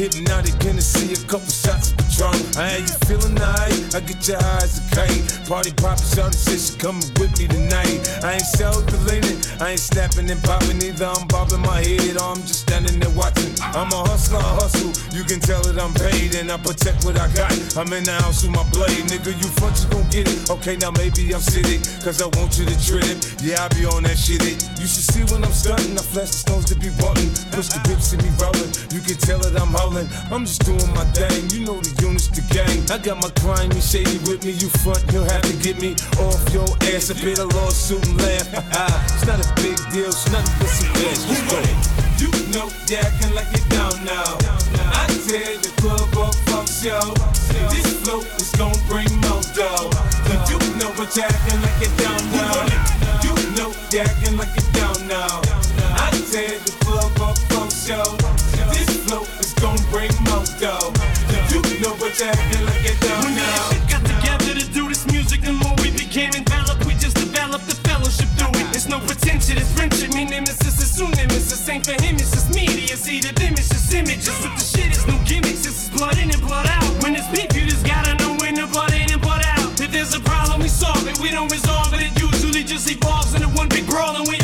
Speaker 30: Hypnotic, Hennessy, a couple. I you feeling nice, I get your eyes a kite. Party poppin', shawty say she coming with me tonight. I ain't self-deleting, I ain't snapping and popping either. I'm bobbing my head, or I'm just standing there watching. I'm a hustler, I hustle. You can tell that I'm paid and I protect what I got. I'm in the house with my blade, nigga. You front, you gon' get it. Okay, now maybe I'm sitting, cause I want you to trip. Yeah, I be on that shit. It. You should see when I'm stunting. I flash the stones to be button. Push the grips to be rolling. You can tell that I'm howling. I'm just doing my thing. You know the units, the gang. I got my crime and shady with me. You front, you'll have to get me off your ass. A bit of lawsuit and laugh. it's not a big deal. It's nothing but some cash. Let's.
Speaker 2: You know you're acting like you're down now. I tear the club up, fuck show. This flow is gonna bring more dough. You know but you're acting like you're down now. You know you're acting like you're down now. I tear the club up, fuck show. This flow is gonna bring more dough. You know but you're acting like you're down now.
Speaker 27: We got together to do this music, the more we became enveloped, we just developed the fellowship through it. It's no pretension, it's friendship. Me nemesis is soon nemesis. Ain't for him, it's just media. See the it's just images. But the shit is no gimmicks, it's blood in and blood out. When it's beef, you just gotta know when the blood in and blood out. If there's a problem, we solve it. We don't resolve it. It usually just evolves into one big brawl, and we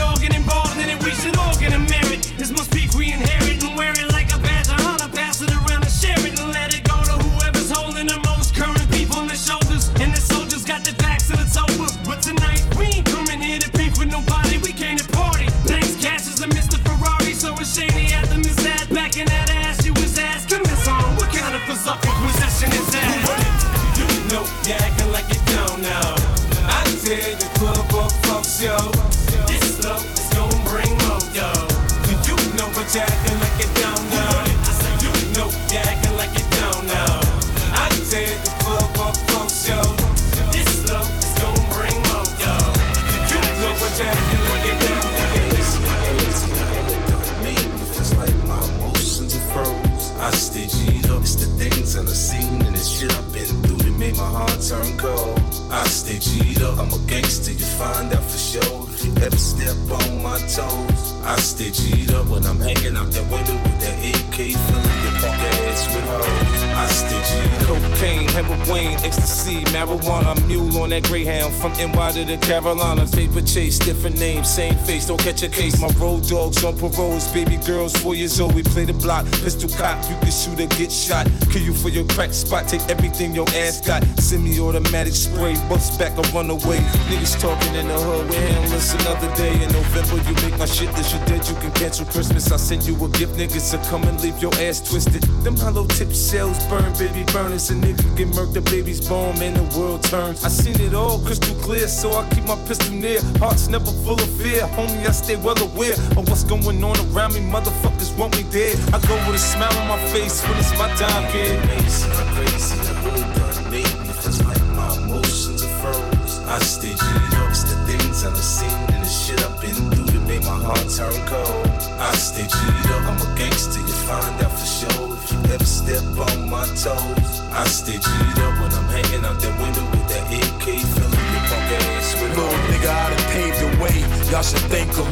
Speaker 12: G'd up. I'm a gangster, you find out for sure. If you ever step on my toes, I stay G'd up when I'm hanging out that window with that AK filling your punk ass with hoes. I G'd.
Speaker 2: Cocaine, heroin, ecstasy, marijuana, mule on that Greyhound from NY to the Carolinas. Paper chase, different names, same face, don't catch a case. My road dogs on paroles, baby girls, four years old. We play the block, pistol cop, you can shoot or get shot. Kill you for your crack spot, take everything your ass got. Semi automatic spray, bust back or run away. Niggas talking in the hood, we handless another day. In November, you make my shit list, you dead, you can cancel Christmas. I send you a gift, niggas, so come and leave your ass twisted. Them hollow tip shells burn, baby burners, and nigga get murked, the baby's born, man, the world turns. I seen it all crystal clear, so I keep my pistol near. Heart's never full of fear, homie, I stay well aware of what's going on around me. Motherfuckers want me dead. I go with a smile on my face when it's my time, kid.
Speaker 12: Crazy, I'm crazy, the hood done made me feel like my emotions are froze. I stay up, it's the things I've seen and the shit I've been through that made my heart turn cold. I stay G'd up, I'm a gangster, you find out for sure if you ever step on my toes. I stay G'd up when I'm hanging out that window with that AK filling your punk ass
Speaker 8: Little nigga, I done paved the way. Y'all should thank him.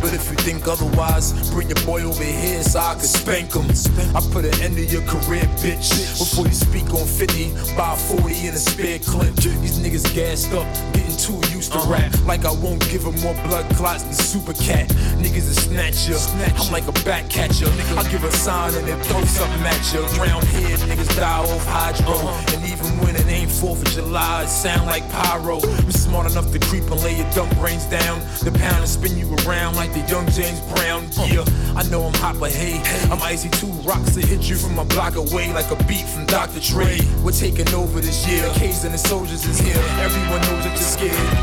Speaker 8: But if you think otherwise, bring your boy over here so I can spank him. I put an end to your career, bitch. Before you speak on 50, buy 40 in a spare clip. These niggas gassed up, getting too used to uh-huh. rap. Like I won't give them more blood clots than Super Cat. Niggas a snatcher. I'm like a back catcher. I give a sign and then throw something at you. Round here, niggas die off hydro. Uh-huh. And even when it ain't 4th of July, it sound like pyro. I'm smart enough to creep and lay your dumb brains down. The pound and spin you around like the young James Brown. Yeah, I know I'm hot, but hey, I'm icy two rocks to hit you from a block away like a beat from Dr. Dre. We're taking over this year. The K's and the soldiers is here. Everyone knows that you're scared.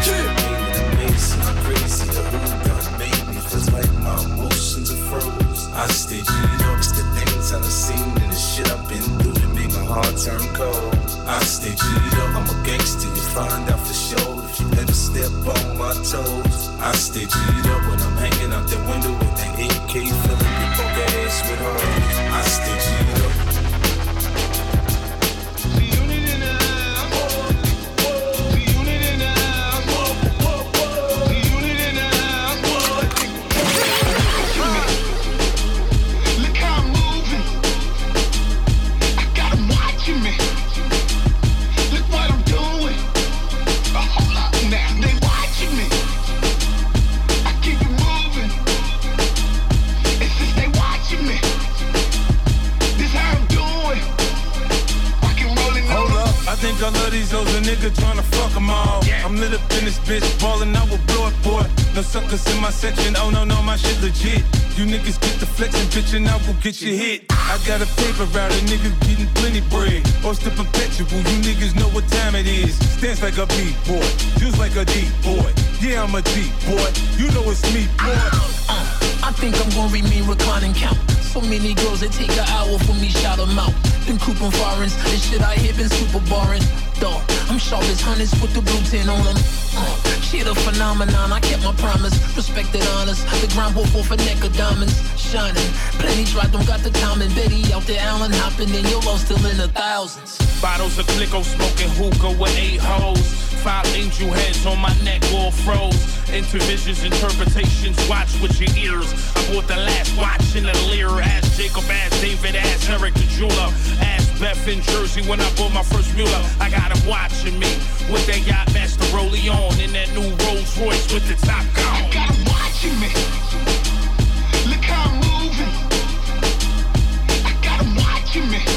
Speaker 12: I stay G'd up, it's the things the scene and the shit I've been through that make my heart turn cold. I stay G'd up, I'm a gangster, you find out for sure if you ever step on my toes. I stay G'd up when I'm hanging out the window with that AK filling your punk ass with hoes. I stay G'd
Speaker 31: I
Speaker 2: these hoes, a nigga tryna fuck 'em all. I'm lit up in this bitch, ballin' out with blood, boy. No suckers in my section, oh no, no, my shit legit. You niggas get the flexin', bitch, and I will get you hit. I got a paper route, a nigga getting plenty bread. Post a perpetual, you niggas know what time it is. Stands like a B boy, just like a D boy. Yeah, I'm a D boy, you know it's me, boy.
Speaker 8: Uh, I think I'm gonna remain reclining count. So many girls that take an hour for me, shout 'em out. Them coupon foreigns, this shit I hear been super boring. Dog, I'm sharp as hundreds with the blue tin on them. Uh, shit a phenomenon, I kept my promise. Respected honors, the ground broke off a neck of diamonds. Shining, plenty dry, don't got the time. And Betty out there, Allen hopping, and your low still in the thousands.
Speaker 6: Bottles of Clicquot smoking hookah with eight hoes. Five angel heads on my neck all froze. Intervisions, interpretations, watch with your ears. I bought the last watch in the leer. Ask Jacob, ask David, ask Eric the jeweler. Ask Beth in Jersey when I bought my first mule. I got him watching me with that yacht master rollie on in that new Rolls Royce with the top gone.
Speaker 31: I got 'em watching me. Look how I'm moving. I got 'em watching me.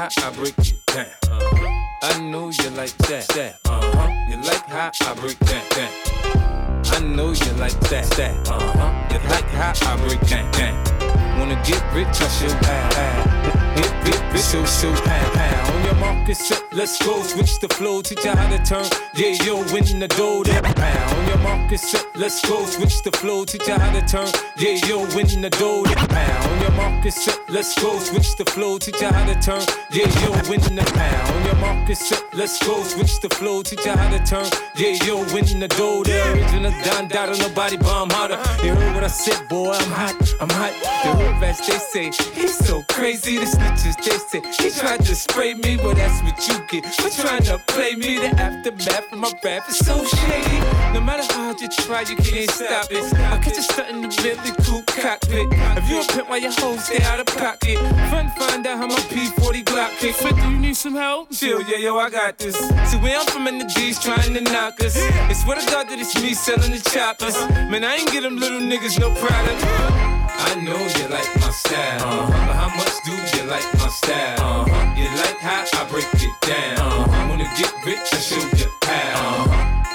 Speaker 31: How
Speaker 2: I break it down. Uh-huh. I know you like that. That. Uh-huh. You like how I break that down. I know you like that. That. Uh-huh. You like how I break that down. Wanna get rich, I show how. Get rich, rich, show, show how, how. On your mark, get set, let's go. Switch the flow, teach you how to turn. Yeah, yo, win the dough, that pound. On your mark, get set, let's go. Switch the flow, teach you how to turn. Yeah, yo, win the dough, that pound. On your mark, get set, let's go. Switch the flow, teach you how to turn. Yeah, yo, win the pound. On your mark, get set, let's go. Switch the flow, teach you how to turn. Yeah, yo, win the dough. The original Don Dada, nobody bomb harder. You heard what I said, boy, I'm hot, I'm hot. The hood rats, they say, he's so crazy. The snitches, they say, he tried to spray me, but that's what you get for trying to play me. The aftermath of my rap is so shady. No matter how hard you try, you can't stop it. I catch you stunting the Bentley coupe cockpit. If you a pimp while your hoes stay out of pocket, fun find out how my P40 Glock kick. 50, you need some help? Chill, yeah, yo, I got this. See, where I'm from in the D's trying to knock us. It's swear to God that it's me selling the choppers. Man, I ain't get them little niggas no product. I know you like my style, but how much do you like my style? You like how I break it down. Wanna get rich, I show you how.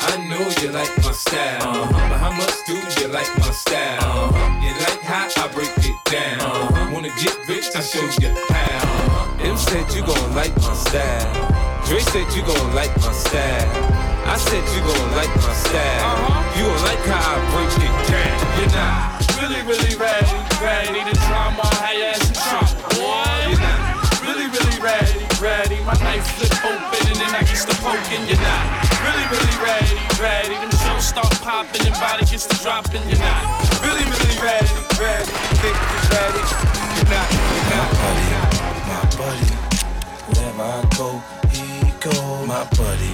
Speaker 2: I know you like my style, but how much do you like my style? You like how I break it down. Wanna get rich, I show you how. M said you gon' like my style. Dre said you gon' like my style. I said you gon' like my style. Uh-huh. You gon' like how I break it down. You're not
Speaker 6: really, really ready, ready to how your ass trouble. Boy, not really, really ready, ready. My knife flip open and then I get the poking. You're not really, really ready, ready. Them shows start popping and body gets to dropping. You're not really, really ready, ready. Think you're ready. You're not, you're not.
Speaker 12: My buddy, wherever I go, he go. My buddy,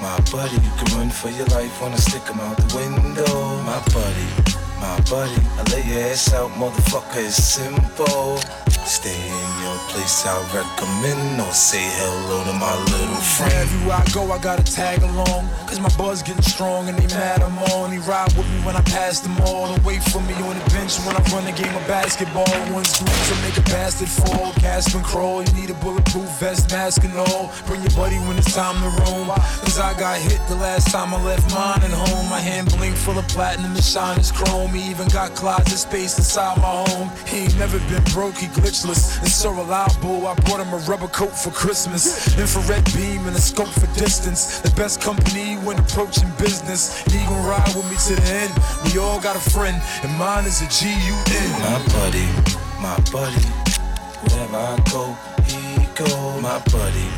Speaker 12: my buddy, you can run for your life, wanna stick him out the window. My buddy, my buddy, I lay your ass out, motherfucker, it's simple. Stay in your place, I recommend, or say hello to my little friend.
Speaker 3: Wherever I go, I gotta tag along. Cause my buzz getting strong and they mad I'm on. They ride with me when I pass them all. And wait for me on the bench when I run a game of basketball. One's groups to make a bastard fall. Gasp and crawl. You need a bulletproof vest, mask and all. Bring your buddy when it's time to roam. Cause I got hit the last time I left mine at home. My hand blink full of platinum the shine is chrome. He even got closet space inside my home. He ain't never been broke, he glitchless. And so reliable, I bought him a rubber coat for Christmas. Infrared beam and a scope for distance. The best company when approaching business. He gon' ride with me to the end. We all got a friend, and mine is a G-U-N.
Speaker 12: My buddy, my buddy, wherever I go, he go. My buddy,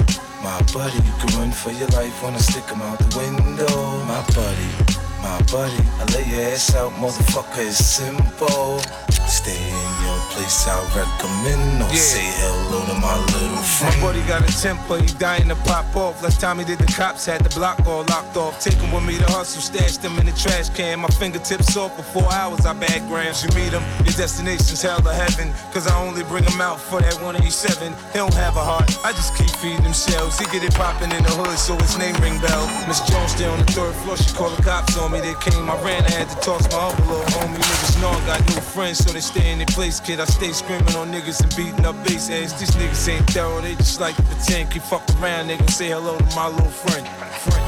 Speaker 12: my buddy, you can run for your life, wanna stick him out the window. My buddy, my buddy, I lay your ass out, motherfucker, it's simple. Stay in your place, I recommend, or
Speaker 32: Yeah.
Speaker 12: say hello to my little friend.
Speaker 32: My buddy got a temper, he dying to pop off. Last time he did the cops had the block all locked off. Take him with me to hustle, stash them in the trash can. My fingertips off for four hours, I bag grams. You meet him, your destination's hell to heaven. Cause I only bring him out for that 187. He don't have a heart, I just keep feeding him shells. He get it poppin' in the hood, so his name ring bell. Miss Jones stay on the third floor, she call the cops on me. They came, I ran, I had to toss my little homie. Niggas know I got new friends, so they stay in their place, kid. I stay screaming on niggas and beating up bass ass. These niggas ain't thorough, they just like to pretend. Keep fuck around, they say hello to my little friend. friend.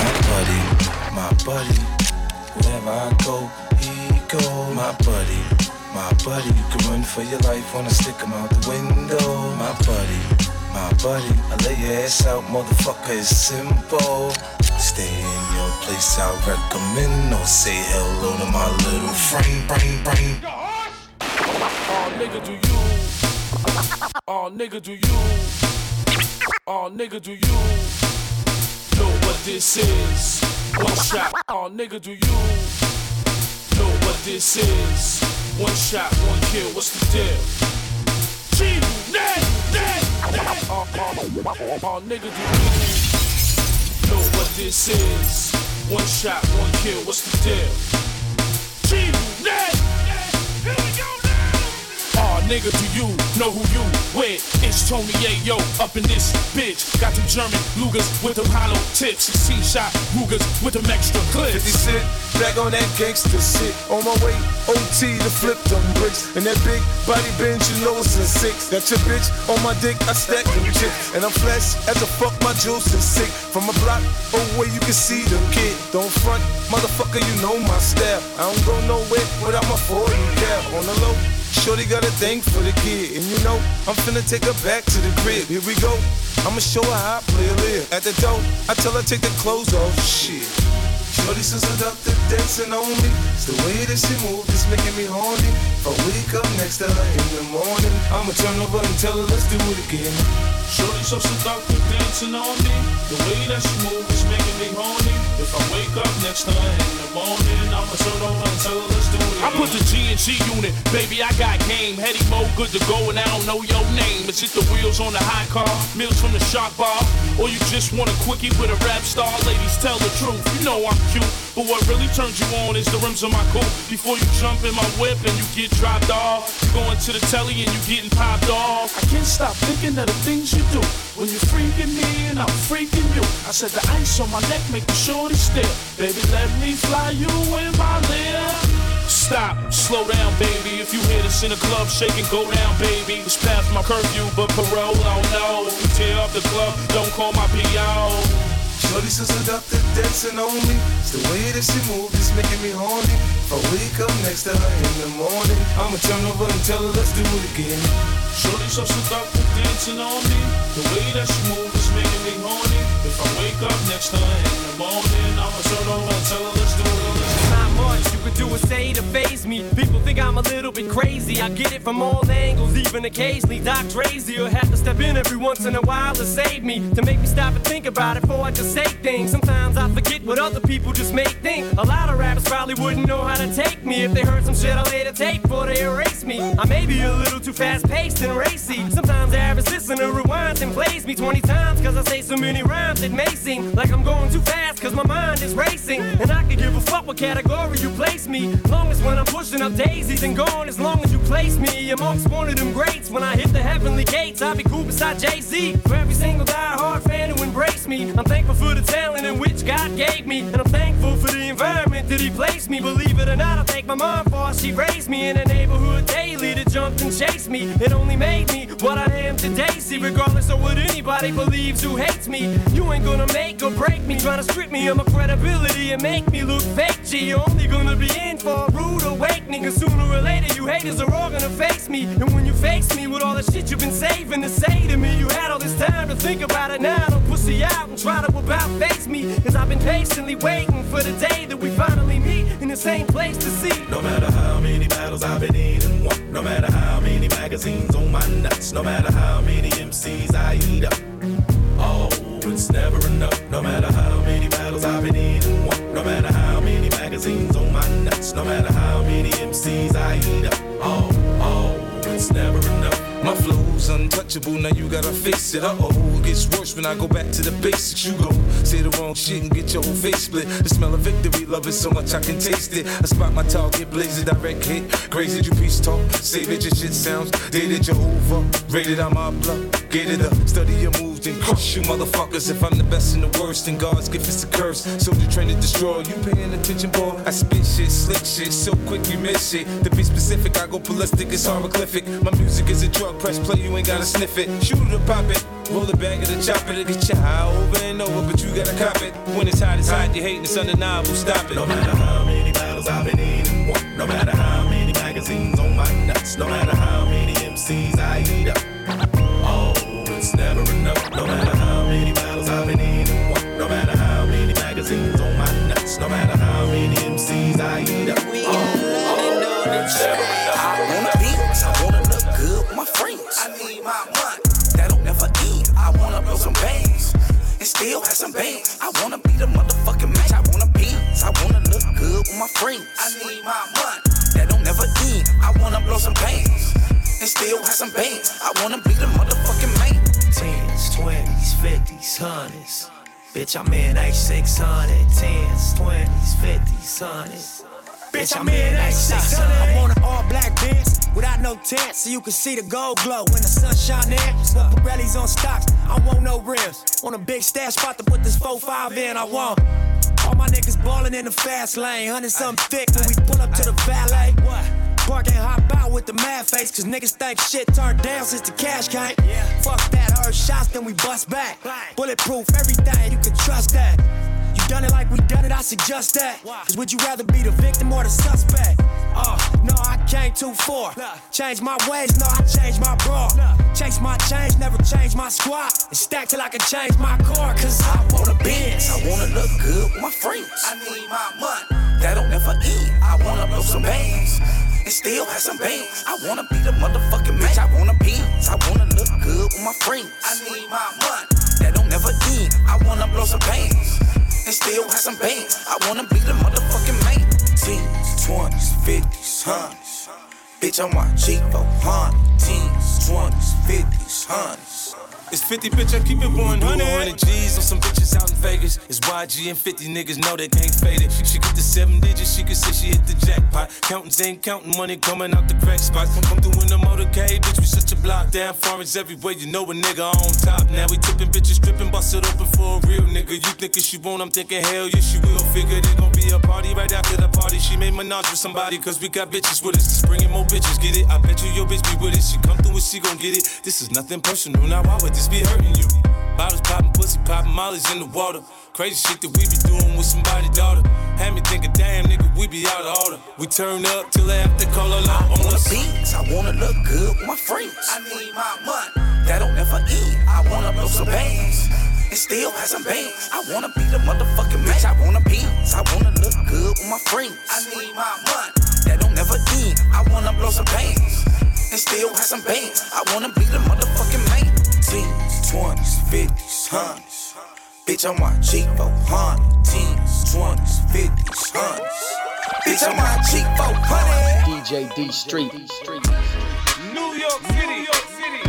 Speaker 12: My buddy, my buddy, wherever I go, he go. My buddy, my buddy, you can run for your life, wanna stick him out the window. My buddy, my buddy, I lay your ass out, motherfucker, it's simple. Stay in your place, I recommend, or say hello to my little friend, brain, brain.
Speaker 6: Oh, nigga, do you? Oh, nigga, do you? Oh, nigga, do you know what this is? One shot. Oh, nigga, do you know what this is? One shot, one kill. What's the deal? G, oh, do know what this is? One shot, one kill. What's the deal? G, nigga, do you know who you with? It's Tony Yayo up in this bitch. Got them German Lugers with them hollow tips. C-shot Rugers with them extra clips.
Speaker 32: 50 Cent,
Speaker 2: back on that gangster shit. On my way, OT to flip them bricks. And that big body Benz, you know it's a six. Got your bitch on my dick, I stack them chips. And I'm flash as a fuck, my juice is sick. From a block away, you can see the kid. Don't front, motherfucker, you know my style. I don't go nowhere without my 40 cap. On the low, Shorty got a thing for the kid, and you know I'm finna take her back to the crib. Here we go. I'ma show her how I play a live. At the door, I tell her take the clothes off. Shit. Shorty so seductive, dancing on me. It's the way that she moves, it's making me horny. If I wake up next to her in the morning, I'ma turn over and tell her let's do it again.
Speaker 6: Shorty so seductive, dancing on me. The way that she moves is making me horny. If I wake up next to her in the morning, I'ma turn over and tell her let's do it again. I put the G and G unit, baby, I got game. Heady mo, good to go, and I don't know your name. Is it the wheels on the high car, meals from the shark bar, or you just want a quickie with a rap star? Ladies, tell the truth. You know I'm cute, but what really turns you on is the rims on my coupe. Before you jump in my whip and you get dropped off, you going to the telly and you getting popped off. I can't stop thinking of the things you do when you're freaking me and I'm freaking you. I said the ice on my neck make the shorty still. Baby, let me fly you in my lip. Stop, slow down, baby. If you hear this in a club, shake and go down, baby. It's past my curfew, but parole, oh no. If you tear up the club, don't call my PO.
Speaker 2: Shorty so seductive, dancing on me. It's the way that she moves, it's making me horny. If I wake up next to her in the morning, I'ma turn over and tell her let's do it again.
Speaker 6: Shorty so seductive, dancing on me. The way that she moves is making me horny. If I wake up next to her in the morning, I'ma turn over and tell her do
Speaker 27: or say to phase me. People think I'm a little bit crazy. I get it from all angles, even occasionally. Doc Drazy will have to step in every once in a while to save me. To make me stop and think about it before I just say things. Sometimes I forget what other people just make think. A lot of rappers probably wouldn't know how to take me if they heard some shit I later tape before they erase me. I may be a little too fast paced and racy. Sometimes the average listener rewinds and plays me 20 times cause I say so many rhymes it may seem like I'm going too fast cause my mind is racing. And I could give a fuck what category you place me. Long as when I'm pushing up daisies and gone, as long as you place me amongst one of them greats. When I hit the heavenly gates, I'll be cool beside Jay Z. For every single die-hard fan who embraced me, I'm thankful for the talent in which God gave me. And I'm thankful for the environment that He placed me. Believe it or not, I thank my mom for she raised me in a neighborhood daily that jumped and chased me. It only made me what I am today. See, regardless of what anybody believes who hates me, you ain't gonna make or break me. Trying to strip me of my credibility and make me look fake. G, you're only gonna be in for a rude awakening. Cause sooner or later, you haters are all gonna face me. And when you face me with all the shit you've been saving to say to me, you had all this time to think about it now. Don't pussy out and try to about face me. Cause I've been patiently waiting for the day that we finally meet in the same place to see.
Speaker 13: No matter how many battles I've been in no matter how many magazines on my nuts, no matter how many MCs I eat up. Oh, it's never enough. No matter how many battles I've been in no matter how many MCs I eat up. Oh, oh, it's never enough.
Speaker 33: My flow's untouchable, now you gotta face it. Uh oh, it gets worse when I go back to the basics. You go say the wrong shit and get your whole face split. The smell of victory, love it so much I can taste it. I spot my target, blaze a direct hit. Crazy, you peace talk, save it, your shit sounds. Dated Jehovah, rated I'm blood. it up, study your moves, then crush you motherfuckers. If I'm the best and the worst, then God's gift is a curse. Soldier trained to destroy, you paying attention, boy? I spit shit, slick shit, so quick you miss it. To be specific, I go ballistic, it's hieroglyphic. My music is a drug, press play, you ain't gotta sniff it. Shoot it or pop it, roll it back and chop it. It get you high over and over, but you gotta cop it. When it's hot, it's hot, you hating, it's undeniable, stop it.
Speaker 13: No matter how many battles I've been in won, no matter how many magazines on my nuts, no matter how many MCs I eat up. Oh, it's never enough. No matter how many battles I've been in won, no matter how many magazines on my nuts, no matter how many MCs I eat up. Oh, oh, it's never enough.
Speaker 34: Have some bands. I wanna be the motherfucking match. I wanna dance, I wanna look good with my friends. I need my money, that don't never end. I wanna blow some bands and still have some bands. I wanna be the motherfucking man.
Speaker 27: Tens, twenties, fifties, hundreds. Bitch, I'm in H600. Tens, twenties, fifties, hundreds. Bitch, I'm in H600.
Speaker 35: I want an all black Benz without no tent, so you can see the gold glow when the sunshine in. But Pirelli's on stocks, I want no rims. On a big stash spot to put this 4-5 in, I want. All my niggas ballin' in the fast lane. Hundred something thick when we pull up to the valet. What? Park and hop out with the mad face, cause niggas think shit turned down since the cash came. Yeah. Fuck that, heard shots, then we bust back. Bulletproof, everything, you can trust that. You done it like we done it, I suggest that. Cause would you rather be the victim or the suspect? Oh, no, I came too far. Change my ways, no, I changed my bra. Chase my change, never change my squad. And stack till I can change my car, cause I want a Benz.
Speaker 34: I wanna look good with my friends. I need my money. That don't never end. I wanna blow some bands. And still have some bands. I wanna be the motherfucking bitch. I wanna be. I wanna look good with my friends. I need my money. That don't never end. I wanna blow some bands. And still have some bands. I wanna be the motherfucking man. Teens, 20s, 50s, hundreds. Bitch, I'm for hundred. Teens, 20s, 50s, hundreds.
Speaker 2: It's 50, bitch, I keep it 100. 100 G's on some bitches out in Vegas. It's YG and 50 niggas know they can't fade it. She, get the seven digits, she can say she hit the jackpot. Counting ain't counting money coming out the crack spot. Come, through in the motorcade, bitch, we such a block down. Foreigns everywhere, you know a nigga on top. Now we tipping bitches, stripping, bust it open for a real nigga. You thinking she won't, I'm thinking hell yeah, she will. Figure they gon' be a party right after the party. She made menage with somebody, cause we got bitches with us. Bringing more bitches, get it? I bet you your bitch be with it. She come through and she gon' get it. This is nothing personal, now why would this be hurting you? Bottles popping, pussy popping, mollies in the water. Crazy shit that we be doing with somebody's daughter. Had me thinking, damn nigga, we be out of order. We turn up till they have to call a lot on
Speaker 34: wanna
Speaker 2: us.
Speaker 34: beats, I wanna look good with my friends. I need my money. That don't never end. I wanna blow some bands. And still have some bands. I wanna be the motherfucking bitch. I wanna be. I wanna look good with my friends. I need my money. That don't never end. I wanna blow some bands. And still have some bands. I wanna be the motherfucking man. Teens, 20s, 50s, hundreds. Bitch, I'm my cheek for hundred. Teens, 20s, 50s, hundreds. Bitch, I'm my cheek for hundred.
Speaker 5: DJ D Street.
Speaker 36: New York City, New York City.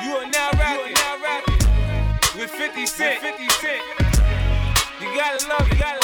Speaker 36: You are now rapping, now rapping with 50 Cent. 50 Cent. You gotta love it, you gotta love it.
Speaker 2: I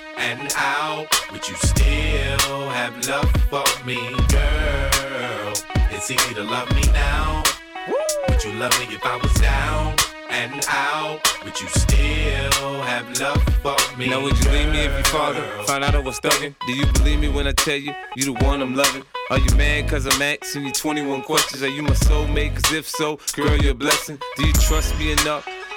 Speaker 37: and out? Would you still have love for me, girl? It's easy to love me now. Would you love me if I was down and out? Would you still have love for me?
Speaker 2: Now would you leave me if you father found out I was thugging? Do you believe me when I tell you you the one I'm loving? Are you mad cause I'm asking you 21 questions? Are you my soulmate? Cause if so, girl, you're a blessing. Do you trust me enough?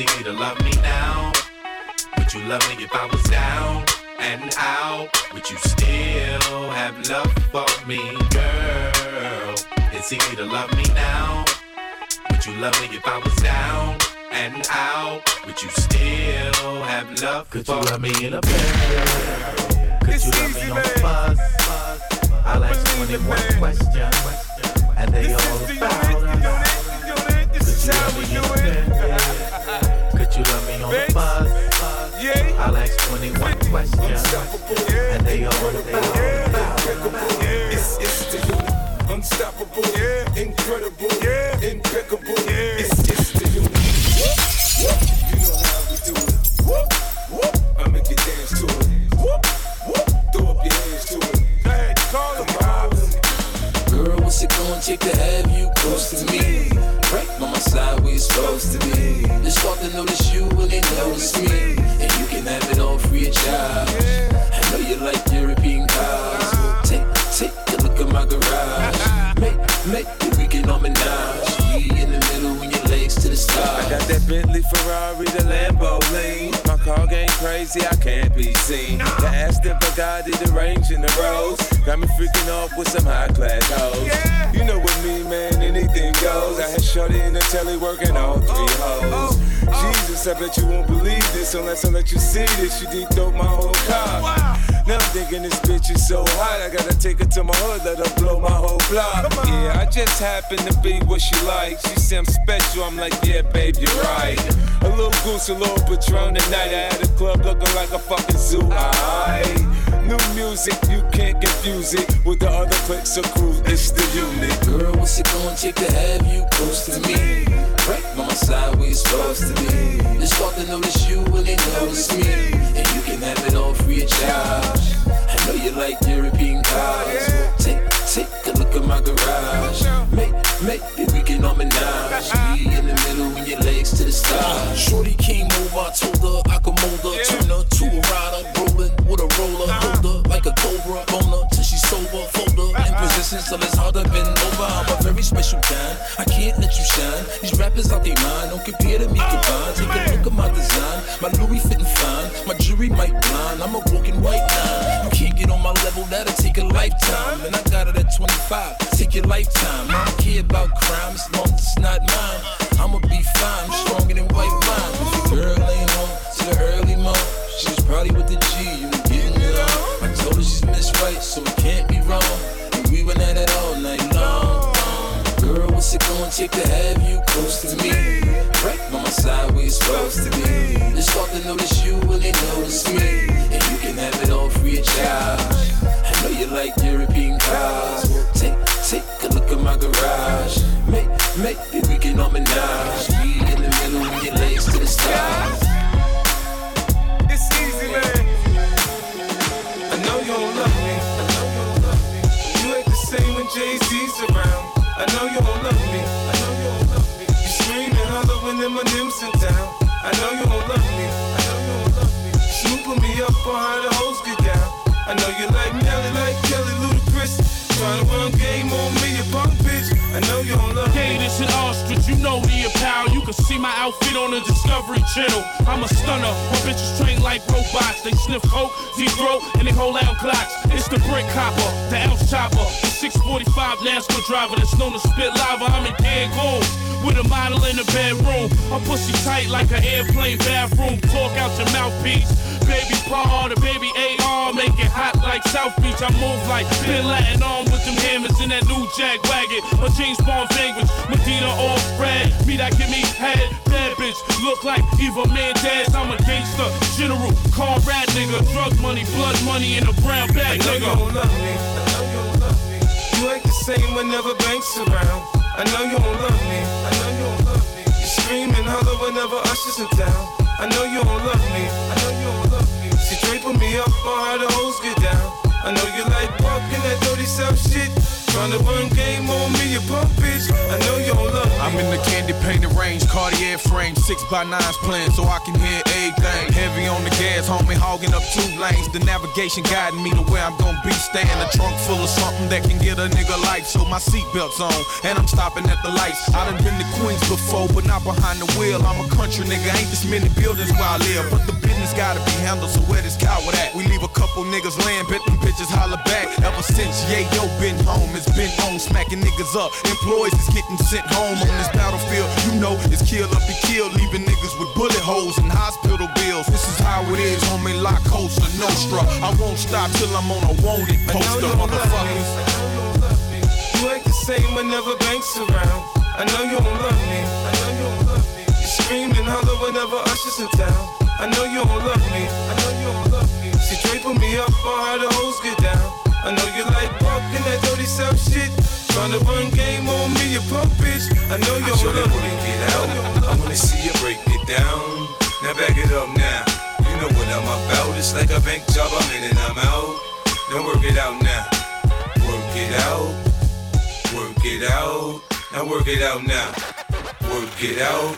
Speaker 37: It's easy to love me now. Would you love me if I was down and out? Would you still have love for me, girl? It's easy to love me now. Would you love me if I was down and out? Would you still have love
Speaker 38: Could you love
Speaker 37: me
Speaker 38: in a bed? Could you love me on the bus? I'll ask 21 questions, and they all about. Could you love me in a bed? Could you love me on the bus? I'll ask 21 questions, and they all about
Speaker 39: It's, it's the unit. Unstoppable, yeah. incredible, yeah. impeccable. Yeah. It's, it's the unit. You know how we do it. I make you dance to it. Throw up your hands to it. Come on.
Speaker 8: Girl, what's it gonna take to have you close to me? Side where you're supposed to be. It's hard to notice you when they notice me. And you can have it all free of charge. I know you like European cars. Take, take a look at my garage. Make, make the weekend on menage. We in the middle when your legs to the side.
Speaker 2: I got that Bentley, Ferrari, the Lambo lean. Car game crazy, I can't be seen. The Aston Bugatti, the Range and the Royce. Got me freaking off with some high class hoes. You know what me, man, anything goes. I had Shorty in the telly working all three oh, hoes. Oh, oh. Jesus, I bet you won't believe this unless I let you see this. You deep throat my whole car. Now I'm thinking this bitch is so hot, I gotta take her to my hood, let her blow my whole block. Yeah, I just happen to be what she likes. She say I'm special, I'm like, yeah, babe, you're right. A little goose, a little Patron tonight. I had a club looking like a fucking zoo. Aight. New music, you can't confuse it with the other clicks or crews. It's the unit.
Speaker 8: Girl, what's it gonna take to have you close to me? By my side where you're supposed to be. It's start to notice you when they notice me. And you can have it all free of charge. I know you like European cars. Take, take a look at my garage. Make, maybe we can all harmonize. Be in the middle when your legs to the stars. Shorty came over, I told her I could mold her. Turn her to a rider, rolling with a roller. Hold her like a cobra, bone her till she's sober. Fold her in position till it's hard to bend over. I'm a special kind. I can't let you shine. These rappers out they mind. Don't compare to me, combine. Take a look at my design. My Louis fitting fine. My jewelry might blind. I'm a walking white line. You can't get on my level, that'll take a lifetime. And I got it at 25. Take your lifetime. I don't care about crime as long as it's not mine. I'ma be fine. I'm stronger than white wine. If your girl ain't home to the early she was probably with the G. You getting it on. I told her she's Miss Right, so it can't what's it gonna take to have you close to me? Right by my side you're supposed to be. They start to notice you when they notice me. And you can have it all free of charge. I know you like European cars. Take, take a look at my garage. Make, maybe we can harmonize. We in the middle when your legs to the stars.
Speaker 2: It's easy, man. I know you don't love me. You ain't the same when Jay Z's around. I know you don't love me. I know you don't love me. You scream and holler when them Em's in town. I know you don't love me. I know you don't love me. Snooping me up on how the hoes get down. I know you like Nelly, like Kelly, Ludacris. Trying to run game on me, you punk. I know you don't love
Speaker 6: Hey,
Speaker 2: me.
Speaker 6: this is ostrich, you know the apparel. You can see my outfit on the Discovery Channel. I'm a stunner, my bitches trained like robots. They sniff coke, deep throat, and they hold out clocks. It's the brick copper, the elf chopper, the 645 NASCAR driver that's known to spit lava. I'm in Cancun with a model in the bedroom. I'm pussy tight like an airplane bathroom. Talk out your mouthpiece. Baby Paul, the baby AR, make it hot like South Beach. I move like Bin Laden on with them hammers in that new Jag wagon. My James Bond language, Medina all spread. Me that give me head, bad bitch. Look like Eva Mendes. I'm a gangster, general, car rat nigga. Drug money, blood money in a brown
Speaker 2: I
Speaker 6: bag,
Speaker 2: know you
Speaker 6: nigga.
Speaker 2: don't love me. I know you don't love me. You ain't the same whenever Banks around. I know you don't love me. I know you don't love me. You scream and holler whenever Usher's in town. I know you don't love me. I know you don't love me. She draping me up on how the hoes get down. I know you like walking that dirty South shit. Trying to run game on me, you bitch. I know you don't love me.
Speaker 15: I'm in the candy painted range, Cartier frame, six by nines playing so I can hear everything. Heavy on the gas, homie, hogging up two lanes. The navigation guiding me to where I'm gonna be. Staying a trunk full of something that can get a nigga life. So my seatbelt's on, and I'm stopping at the lights. I done been to Queens before, but not behind the wheel. I'm a country nigga, ain't this many buildings where I live. But the business gotta be handled, so where this coward at? We leave a couple niggas laying, bet them bitches holler back. Ever since yeah, yo been home, it's been on, smacking niggas up. Employees is getting sent home on this battlefield. You know it's kill up be killed, leaving niggas with bullet holes and hospital bills. This is how it is, homie. La Costa Nostra. I won't stop till I'm on a wanted poster, motherfuckers.
Speaker 2: You ain't the same whenever Banks around. I know you don't love me. I know you don't love me. You scream and holler whenever Usher's in town. I know you don't love me. I know you don't love me. She draping me up on how the hoes get down. I know you like walking that dirty South shit. Trying to run game on me, you punk bitch. I know you don't love me.
Speaker 12: Get out. I wanna see you break it down. Now back it up now. You know what I'm about. It's like a bank job. I'm in and I'm out. Now work it out now. Work it out. Work it out. Now work it out now. Work it out.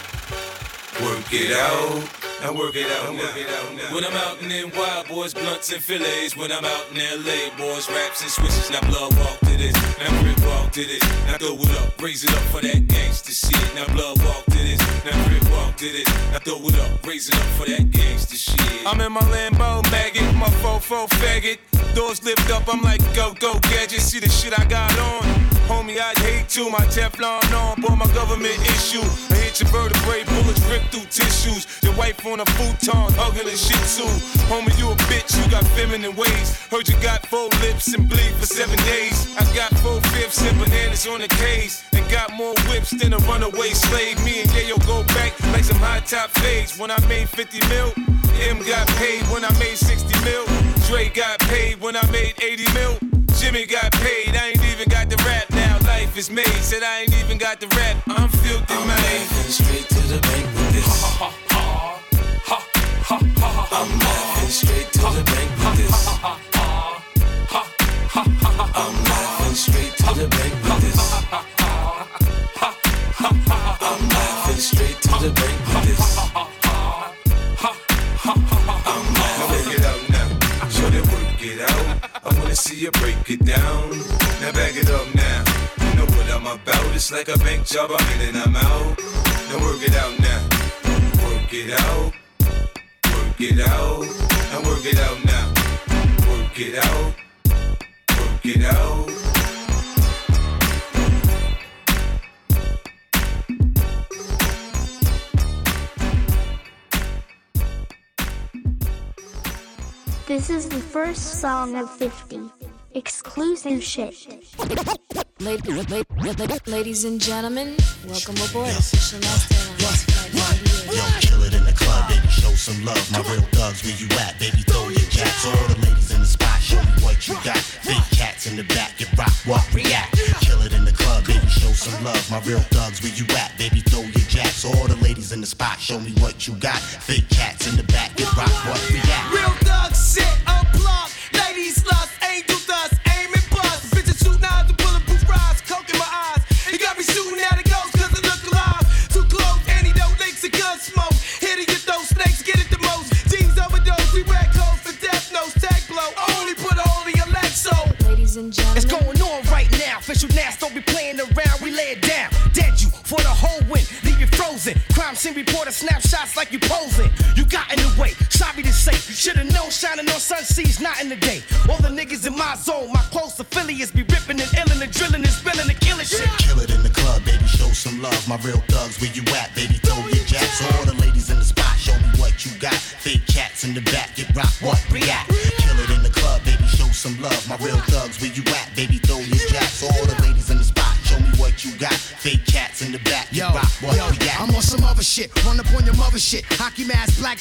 Speaker 12: Work it out. Now work it out, work it out. When I'm out in them wild boys, blunts and fillets. When I'm out in LA, boys, raps and switches. Now blood walk to this, now Crip walk to this. Now throw it up, raise it up for that gangster shit. Now blood walk to this, Now Crip walk to this. Now throw it up, raise it up for that gangster shit.
Speaker 2: I'm in my Lambo maggot, my fofo faggot. Doors lift up, I'm like go go gadget. See the shit I got on, homie. I'd hate to. My Teflon on, boy, my government issue. Your vertebrae, bullets rip through tissues. Your wife on a futon, hugging a shih tzu. Homie, you a bitch, you got feminine ways. Heard you got four lips and bleed for seven days. I got four fifths and bananas on the case. And got more whips than a runaway slave. Me and Yayo go back like some high top fades. When I made 50 mil, Em got paid when I made 60 mil. Dre got paid when I made 80 mil. Jimmy got paid, I ain't even got the rap is made, said I ain't even got the rap. I'm filthy,
Speaker 12: I'm
Speaker 2: man.
Speaker 12: laughing straight to the bank with this. I'm laughing straight to the bank with this. I'm laughing straight to the bank with this. I'm laughing straight to the bank with this. I'm laughing. It out now. Show them work it out. I wanna see you break it down. Now back it up now. It's like a bank job. I'm in and I'm out. Now work it out now. Work it out. Work it out. Now work it out now. Work it out. Work it out.
Speaker 40: This is the first song of 50. Exclusive shit.
Speaker 41: Ladies and gentlemen, welcome aboard Official Master Airlines
Speaker 42: Yo, kill it in the club, baby, show some love. My real thugs, where you at, baby, throw your jacks. All the ladies in the spot, show me what you got. Big cats in the back, get rock, what, react. Kill it in the club, baby, show some love. My real thugs, where you at, baby, throw your jacks. All the ladies in the spot, show me what you got. Big cats in the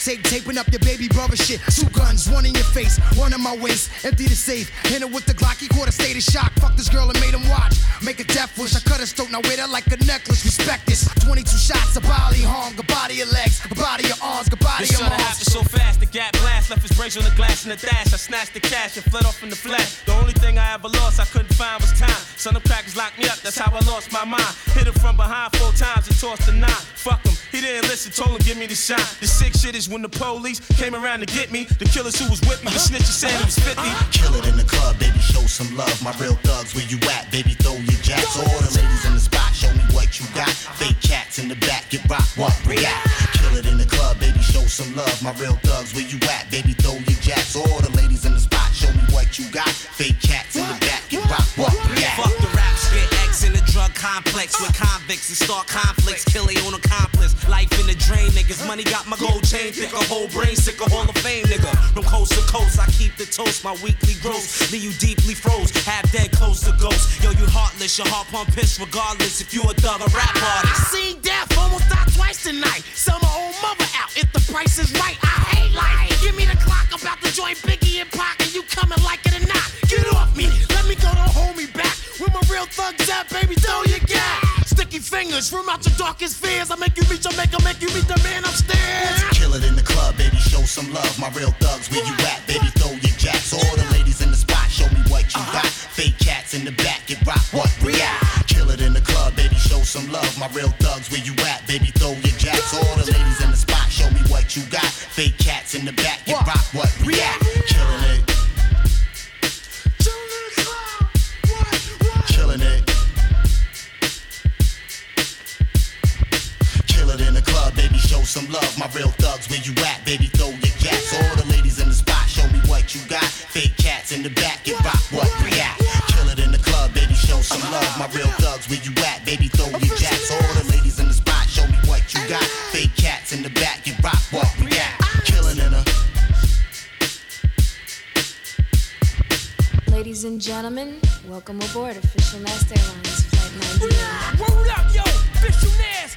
Speaker 35: tape, taping up your baby brother shit. Two guns, one in your face, one in my waist. Empty the safe. Hit her with the Glock, he caught a state of shock. Fuck this girl and made him watch. Make a death wish. I cut his throat, now wear that like a necklace. Respect this. 22 shots, a body harm, a body of legs, a body of arms, a body
Speaker 43: This
Speaker 35: of
Speaker 43: should've
Speaker 35: arms.
Speaker 43: happened so fast, the gap blast left his brains on the glass in the dash. I snatched the cash and fled off in the flash. The only thing I ever lost I couldn't find was time. Son of crackers locked me up, that's how I lost my mind. Hit him from behind four times and tossed a nine. Fuck him, he didn't listen, told him give me the shine. The sick shit is when the police came around to get me. The killers who was with me, the snitches said it was 50.
Speaker 42: Kill it in the club, baby, show some love. My real thugs, where you at, baby, throw your jacks. All the ladies in the spot, show me what you got. Fake cats in the back, get rock, what, react. Kill it in the club, baby, show some love. My real thugs, where you at, baby, throw your jacks. All the ladies in the spot, show me what you got. Fake cats in the back, get rock, what, react.
Speaker 23: Fuck the rap spit X in the drug complex with convicts and start conflicts. Kill they own accomplice. Life in the drain, niggas. Money got my gold chain. Thick a whole brain, sick of Hall of Fame, nigga. From coast to coast, I keep the toast. My weekly gross. Leave you deeply froze. Half dead, close to ghost. Yo, you heartless. Your heart pump piss regardless if you a thug or rap artist.
Speaker 35: I seen death, almost died twice tonight. Sell my old mother out if the price is right. I hate life. Give me the clock about to join Biggie and Pac, and you coming like it or not. Get off me, let me go, don't hold me back. With my real thugs at, baby, throw your gap. Sticky fingers from out your darkest fears. I make you reach, I make, I make you meet the man upstairs.
Speaker 42: Baby, show some love. My real thugs, where you at, baby, throw your jacks. All the ladies in the spot, show me what you got. Fake cats in the back, get rock, what, react. Kill it in the club, baby, show some love. My real thugs, where you at, baby, throw your jacks. All the ladies in the spot, show me what you got. Fake cats in the back, get rock, what, react. Baby? Throw your jacks. All the ladies in the spot, show me what you got. Fake cats in the back, get rock, what react. Kill it in the club, baby, show some love. My real thugs, where you at, baby? Throw your jacks. All the ladies in the spot, show me what you got. Fake cats in the back, get rock, what react. Killing in a
Speaker 41: Ladies and gentlemen, welcome aboard Official Nas Airlines Flight 98.
Speaker 27: Word up, yo, official Nas,